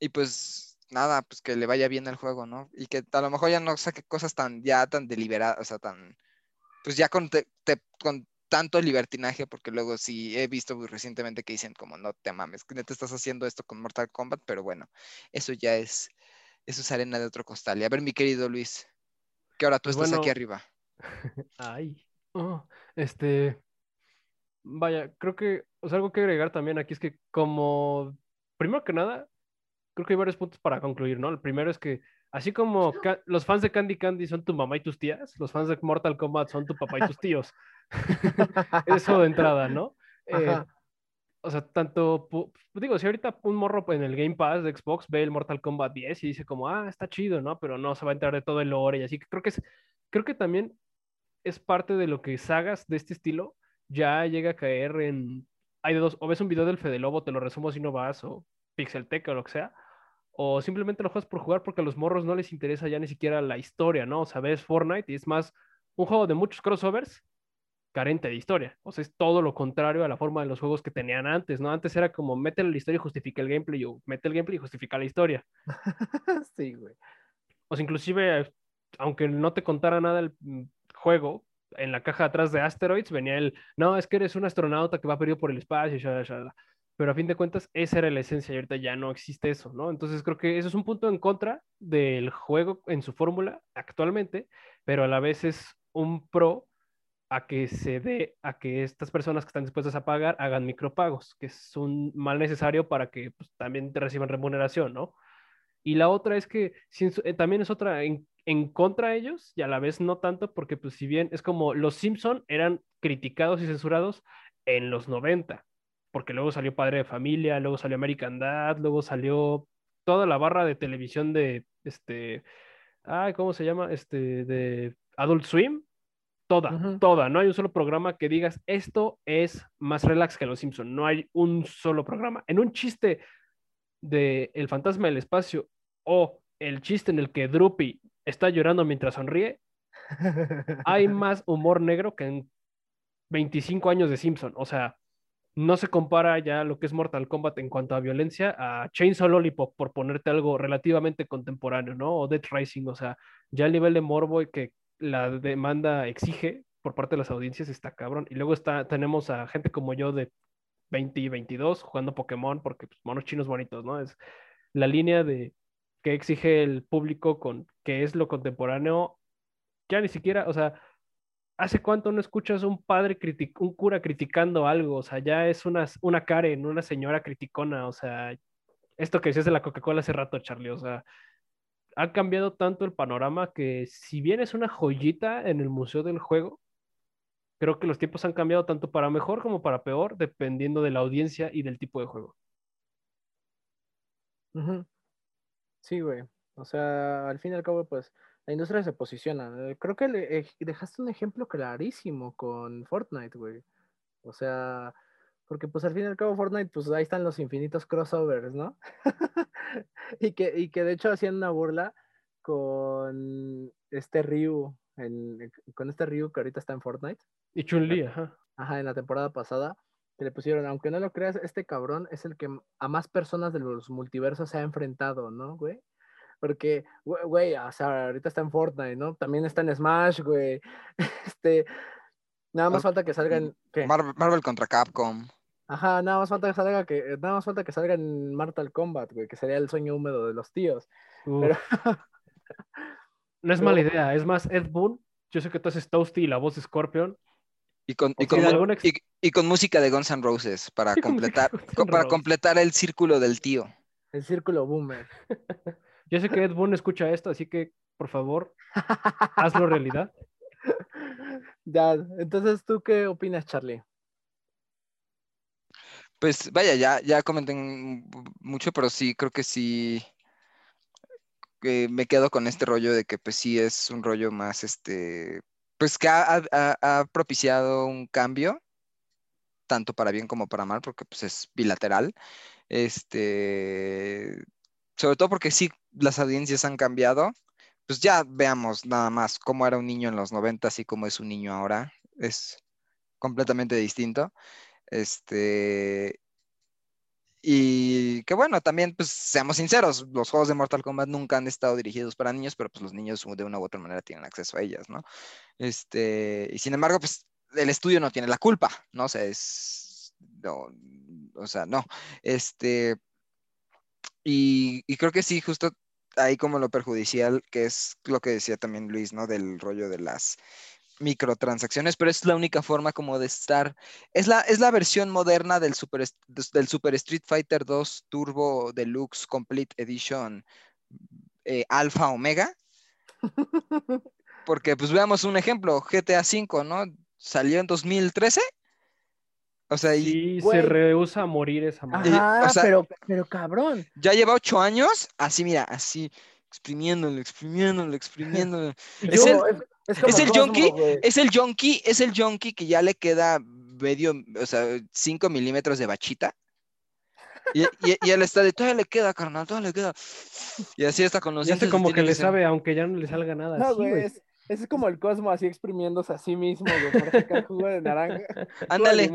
y pues nada, pues que le vaya bien al juego, ¿no? Y que a lo mejor ya no saque cosas tan, ya tan deliberadas, o sea, tan, pues ya con, te- te- con tanto libertinaje, porque luego sí he visto muy recientemente que dicen como, no te mames, que te estás haciendo esto con Mortal Kombat, pero bueno, eso ya es, eso es arena de otro costal. Y a ver, mi querido Luis, que ahora tú Pues estás aquí arriba. Ay. oh, este. Vaya, creo que. O sea, algo que agregar también aquí es que, como. Primero que nada, creo que hay varios puntos para concluir, ¿no? El primero es que, así como los fans de Candy Candy son tu mamá y tus tías, los fans de Mortal Kombat son tu papá y tus tíos. Eso de entrada, ¿no? Eh, o sea, tanto, digo, si ahorita un morro en el Game Pass de Xbox ve el Mortal Kombat 10 y dice como, ah, está chido, ¿no? Pero no se va a enterar de todo el lore y así que creo que es, creo que también es parte de lo que sagas de este estilo ya llega a caer en, hay de dos, o ves un video del Fede Lobo, te lo resumo si no vas, o Pixeltech o lo que sea, o simplemente lo juegas por jugar porque a los morros no les interesa ya ni siquiera la historia, ¿no? O sea, ves Fortnite y es más un juego de muchos crossovers carente de historia. O sea, es todo lo contrario a la forma de los juegos que tenían antes, ¿no? Antes era como métele la historia y justifica el gameplay, o mete el gameplay y justifica la historia. sí, güey. O sea, inclusive, aunque no te contara nada el mm, juego, en la caja atrás de Asteroids venía el, no, es que eres un astronauta que va perdido por el espacio, shala, shala". pero a fin de cuentas esa era la esencia y ahorita ya no existe eso, ¿no? Entonces creo que eso es un punto en contra del juego en su fórmula actualmente, pero a la vez es un pro a que se dé, a que estas personas que están dispuestas a pagar hagan micropagos, que es un mal necesario para que pues, también reciban remuneración, ¿no? Y la otra es que eh, también es otra en, en, contra de ellos y a la vez no tanto, porque pues si bien es como los Simpson eran criticados y censurados en los 90, porque luego salió Padre de Familia, luego salió American Dad, luego salió toda la barra de televisión de este, ay, ¿cómo se llama? Este, de Adult Swim, toda, toda. No hay un solo programa que digas esto es más relax que Los Simpson. No hay un solo programa. En un chiste de El fantasma del espacio o el chiste en el que Droopy está llorando mientras sonríe, hay más humor negro que en 25 años de Simpson. O sea, no se compara ya lo que es Mortal Kombat en cuanto a violencia a Chainsaw Lollipop, por ponerte algo relativamente contemporáneo, ¿no? O Death Rising, o sea, ya el nivel de morbo que la demanda exige por parte de las audiencias está cabrón. Y luego está, tenemos a gente como yo de 20 y 22 jugando Pokémon porque pues, monos chinos bonitos, ¿no? Es la línea de que exige el público con qué es lo contemporáneo, ya ni siquiera, o sea, ¿hace cuánto no escuchas un padre, un cura criticando algo? O sea, ya es una, una Karen, una señora criticona, o sea, esto que decías de la Coca-Cola hace rato, Charlie, o sea, ha cambiado tanto el panorama que si bien es una joyita en el Museo del Juego, creo que los tiempos han cambiado tanto para mejor como para peor, dependiendo de la audiencia y del tipo de juego. Sí, güey. O sea, al fin y al cabo, pues la industria se posiciona. Eh, creo que le, dejaste un ejemplo clarísimo con Fortnite, güey. O sea, porque pues al fin y al cabo Fortnite, pues ahí están los infinitos crossovers, ¿no? y, que, y que de hecho hacían una burla con este Ryu, en, con este Ryu que ahorita está en Fortnite. Y Chun-Li, ajá. Ajá, en la temporada pasada, que le pusieron, aunque no lo creas, este cabrón es el que a más personas de los multiversos se ha enfrentado, ¿no, güey? Porque, güey, o sea, ahorita está en Fortnite, ¿no? También está en Smash, güey. Este, nada más falta que salgan. ¿qué? Marvel, contra Capcom. Ajá, nada más falta que salga que, nada más falta que salga en Mortal Kombat, güey, que sería el sueño húmedo de los tíos. Pero... no es mala idea, es más, Ed Boon, yo sé que tú haces Toasty y la voz de Scorpion. Y con, y con, música de Guns N' Roses para completar, para completar el círculo del tío. El círculo boomer. Yo sé que Ed Boon escucha esto, así que por favor, hazlo realidad. Ya, entonces, ¿tú qué opinas, Charlie? Pues vaya, ya, ya comenten mucho, pero sí, creo que sí que me quedo con este rollo de que pues sí es un rollo más, este, pues que ha, ha propiciado un cambio, tanto para bien como para mal, porque pues es bilateral. Este, sobre todo porque sí, las audiencias han cambiado. Pues ya veamos nada más cómo era un niño en los 90 y cómo es un niño ahora. Es completamente distinto. Este. Y que bueno, también, pues seamos sinceros, los juegos de Mortal Kombat nunca han estado dirigidos para niños, pero pues los niños de una u otra manera tienen acceso a ellas, ¿no? Este, y sin embargo, pues el estudio no tiene la culpa, ¿no? O sea, es, no, o sea, no, este, y, creo que sí, justo ahí como lo perjudicial, que es lo que decía también Luis, ¿no? Del rollo de las microtransacciones, pero es la única forma como de estar, es la, es la versión moderna del Super, del Super Street Fighter 2 Turbo Deluxe Complete Edition eh, Alpha Omega. Porque pues veamos un ejemplo, GTA V, ¿no? Salió en 2013 o sea, y, se rehúsa a morir esa madre. Ajá, pero, pero cabrón. Ya lleva ocho años, así, mira, así, exprimiéndolo, exprimiéndolo, exprimiéndolo. es, el, es, el junkie, es el junkie, es el junkie que ya le queda medio, o sea, cinco milímetros de bachita. Y, y, él está de, todavía le queda, carnal, todavía le queda. Y así está con los dientes. como que le sabe, aunque ya no le salga nada. No, güey, es, como el Cosmo así exprimiéndose a sí mismo, güey, para sacar jugo de naranja. Ándale.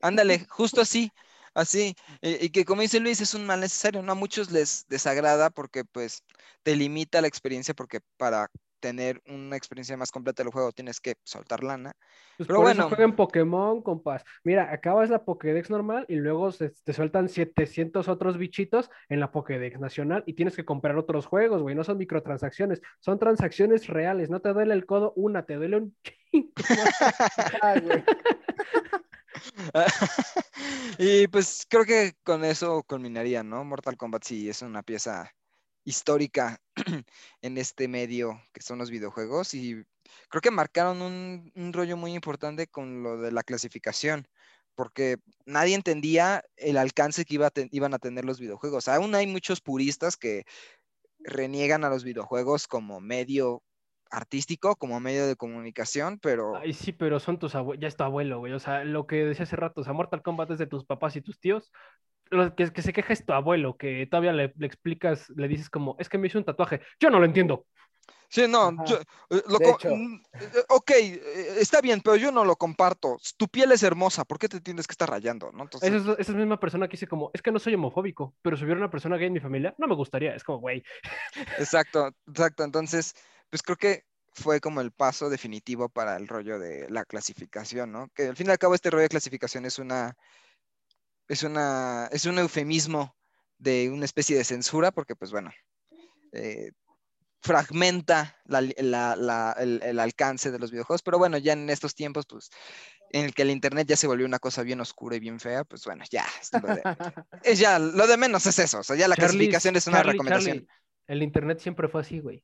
Ándale, justo así, así. Y, que como dice Luis, es un mal necesario, ¿no? A muchos les desagrada porque pues te limita la experiencia porque para tener una experiencia más completa del juego tienes que soltar lana. Pues Pero por bueno. eso jueguen Pokémon, compas. Mira, acabas la Pokédex normal y luego se- te sueltan 700 otros bichitos en la Pokédex nacional y tienes que comprar otros juegos, güey. No son microtransacciones, son transacciones reales. No te duele el codo una, te duele un chingo. Y pues creo que con eso culminaría, ¿no? Mortal Kombat sí es una pieza histórica en este medio que son los videojuegos y creo que marcaron un, rollo muy importante con lo de la clasificación, porque nadie entendía el alcance que iba iban a tener los videojuegos. Aún hay muchos puristas que reniegan a los videojuegos como medio artístico, como medio de comunicación, pero... Sí, pero son tus abuelos, ya es tu abuelo, güey. O sea, lo que decía hace rato, o sea, Mortal Kombat es de tus papás y tus tíos. Lo que, que se queja es tu abuelo, que todavía le, le explicas, le dices como, es que me hizo un tatuaje. Yo no lo entiendo. Sí, no, yo, eh, lo De co- hecho. mm, eh, ok, eh, está bien, pero yo no lo comparto. Tu piel es hermosa, ¿por qué te tienes que estar rayando? ¿no? Entonces, Esa es, esa misma persona que dice como, es que no soy homofóbico, pero si hubiera una persona gay en mi familia, no me gustaría. Es como, güey, exacto, exacto. Entonces, pues creo que fue como el paso definitivo para el rollo de la clasificación, ¿no? Que al fin y al cabo este rollo de clasificación es una, es una, es un eufemismo de una especie de censura, porque pues bueno, eh, fragmenta la li- la- la- el, el alcance de los videojuegos, pero bueno, ya en estos tiempos, pues, en el que el internet ya se volvió una cosa bien oscura y bien fea, pues bueno, ya, es lo de, es ya, lo de menos es eso, o sea, ya la Charlie, clasificación es una Charlie, recomendación. Charlie, el internet siempre fue así, güey.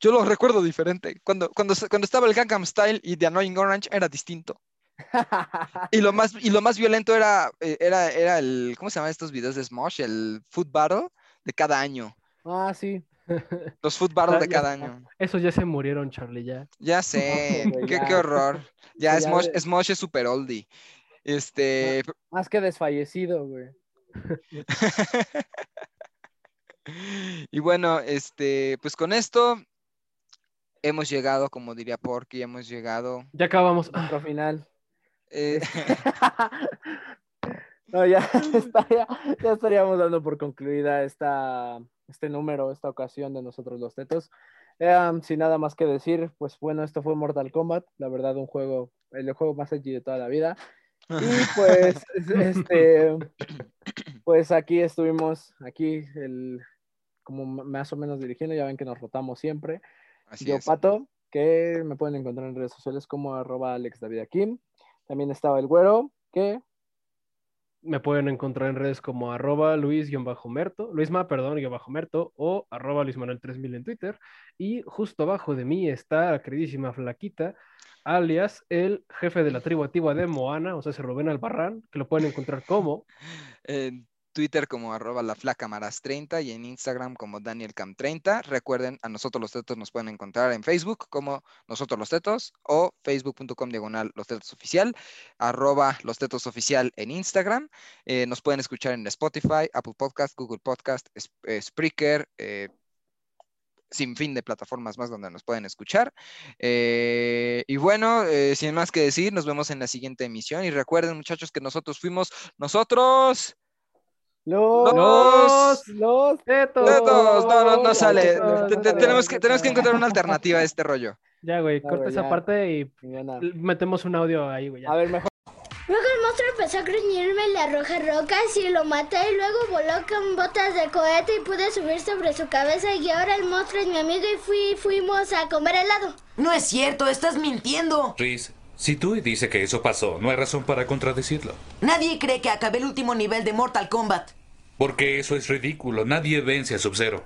Yo lo recuerdo diferente. Cuando, cuando, cuando estaba el Gangnam Style y The Annoying Orange era distinto. Y lo más, y lo más violento era, eh, era, era el, ¿cómo se llaman estos videos de Smosh? El Food Battle de cada año. ah, sí. Los Food Battle Ya- de cada año. Esos ya se murieron, Charlie, ya. Ya sé, qué, qué horror. Ya, Smosh, Smosh es super oldie. Este, Más que desfallecido, güey. y bueno, este, pues con esto hemos llegado, como diría Porky, hemos llegado. Ya acabamos. Ah, Nuestro final. Eh, No, ya, estaría- ya estaríamos dando por concluida esta, este número, esta ocasión de nosotros los tetos. Eh, sin nada más que decir, pues bueno, esto fue Mortal Kombat, la verdad un juego, el juego más edgy de toda la vida. Y pues, este, pues aquí estuvimos, aquí el, como más o menos dirigiendo, ya ven que nos rotamos siempre. así Yo, es. Pato, que me pueden encontrar en redes sociales como arroba Alex David Akim. También estaba el güero, que Me pueden encontrar en redes como arroba luis-merto, luisma, perdón, guion bajo merto, o arroba luismanuel3000 en Twitter. Y justo abajo de mí está la queridísima Flaquita, alias el jefe de la tribu antigua de Moana, o sea, se Rubén Albarrán, que lo pueden encontrar como en Twitter como arroba la flacamaras 30 y en Instagram como danielcam30. Recuerden, a nosotros los tetos nos pueden encontrar en Facebook como nosotros los tetos o facebook.com diagonal los tetos oficial, arroba los tetos oficial en Instagram. Eh, nos pueden escuchar en Spotify, Apple Podcast, Google Podcast, eh, Spreaker, eh, sin fin de plataformas más donde nos pueden escuchar. Y bueno, sin más que decir, nos vemos en la siguiente emisión. Y recuerden, muchachos, que nosotros fuimos nosotros. Los, Los los tetos. Tetos. No, no, no sale. no, no tenemos, que, tenemos que encontrar una alternativa a este rollo. Ya, güey, corta esa ya. parte y metemos un audio ahí, güey. ya. A ver, mejor. Luego el monstruo empezó a gruñirme, le arroja rocas y lo maté y luego voló con botas de cohete y pude subir sobre su cabeza y ahora el monstruo es mi amigo y fui, fuimos a comer helado. No es cierto, estás mintiendo. Riz, si tú dice que eso pasó, no hay razón para contradecirlo. Nadie cree que acabé el último nivel de Mortal Kombat. Porque eso es ridículo. Nadie vence a Sub-Zero.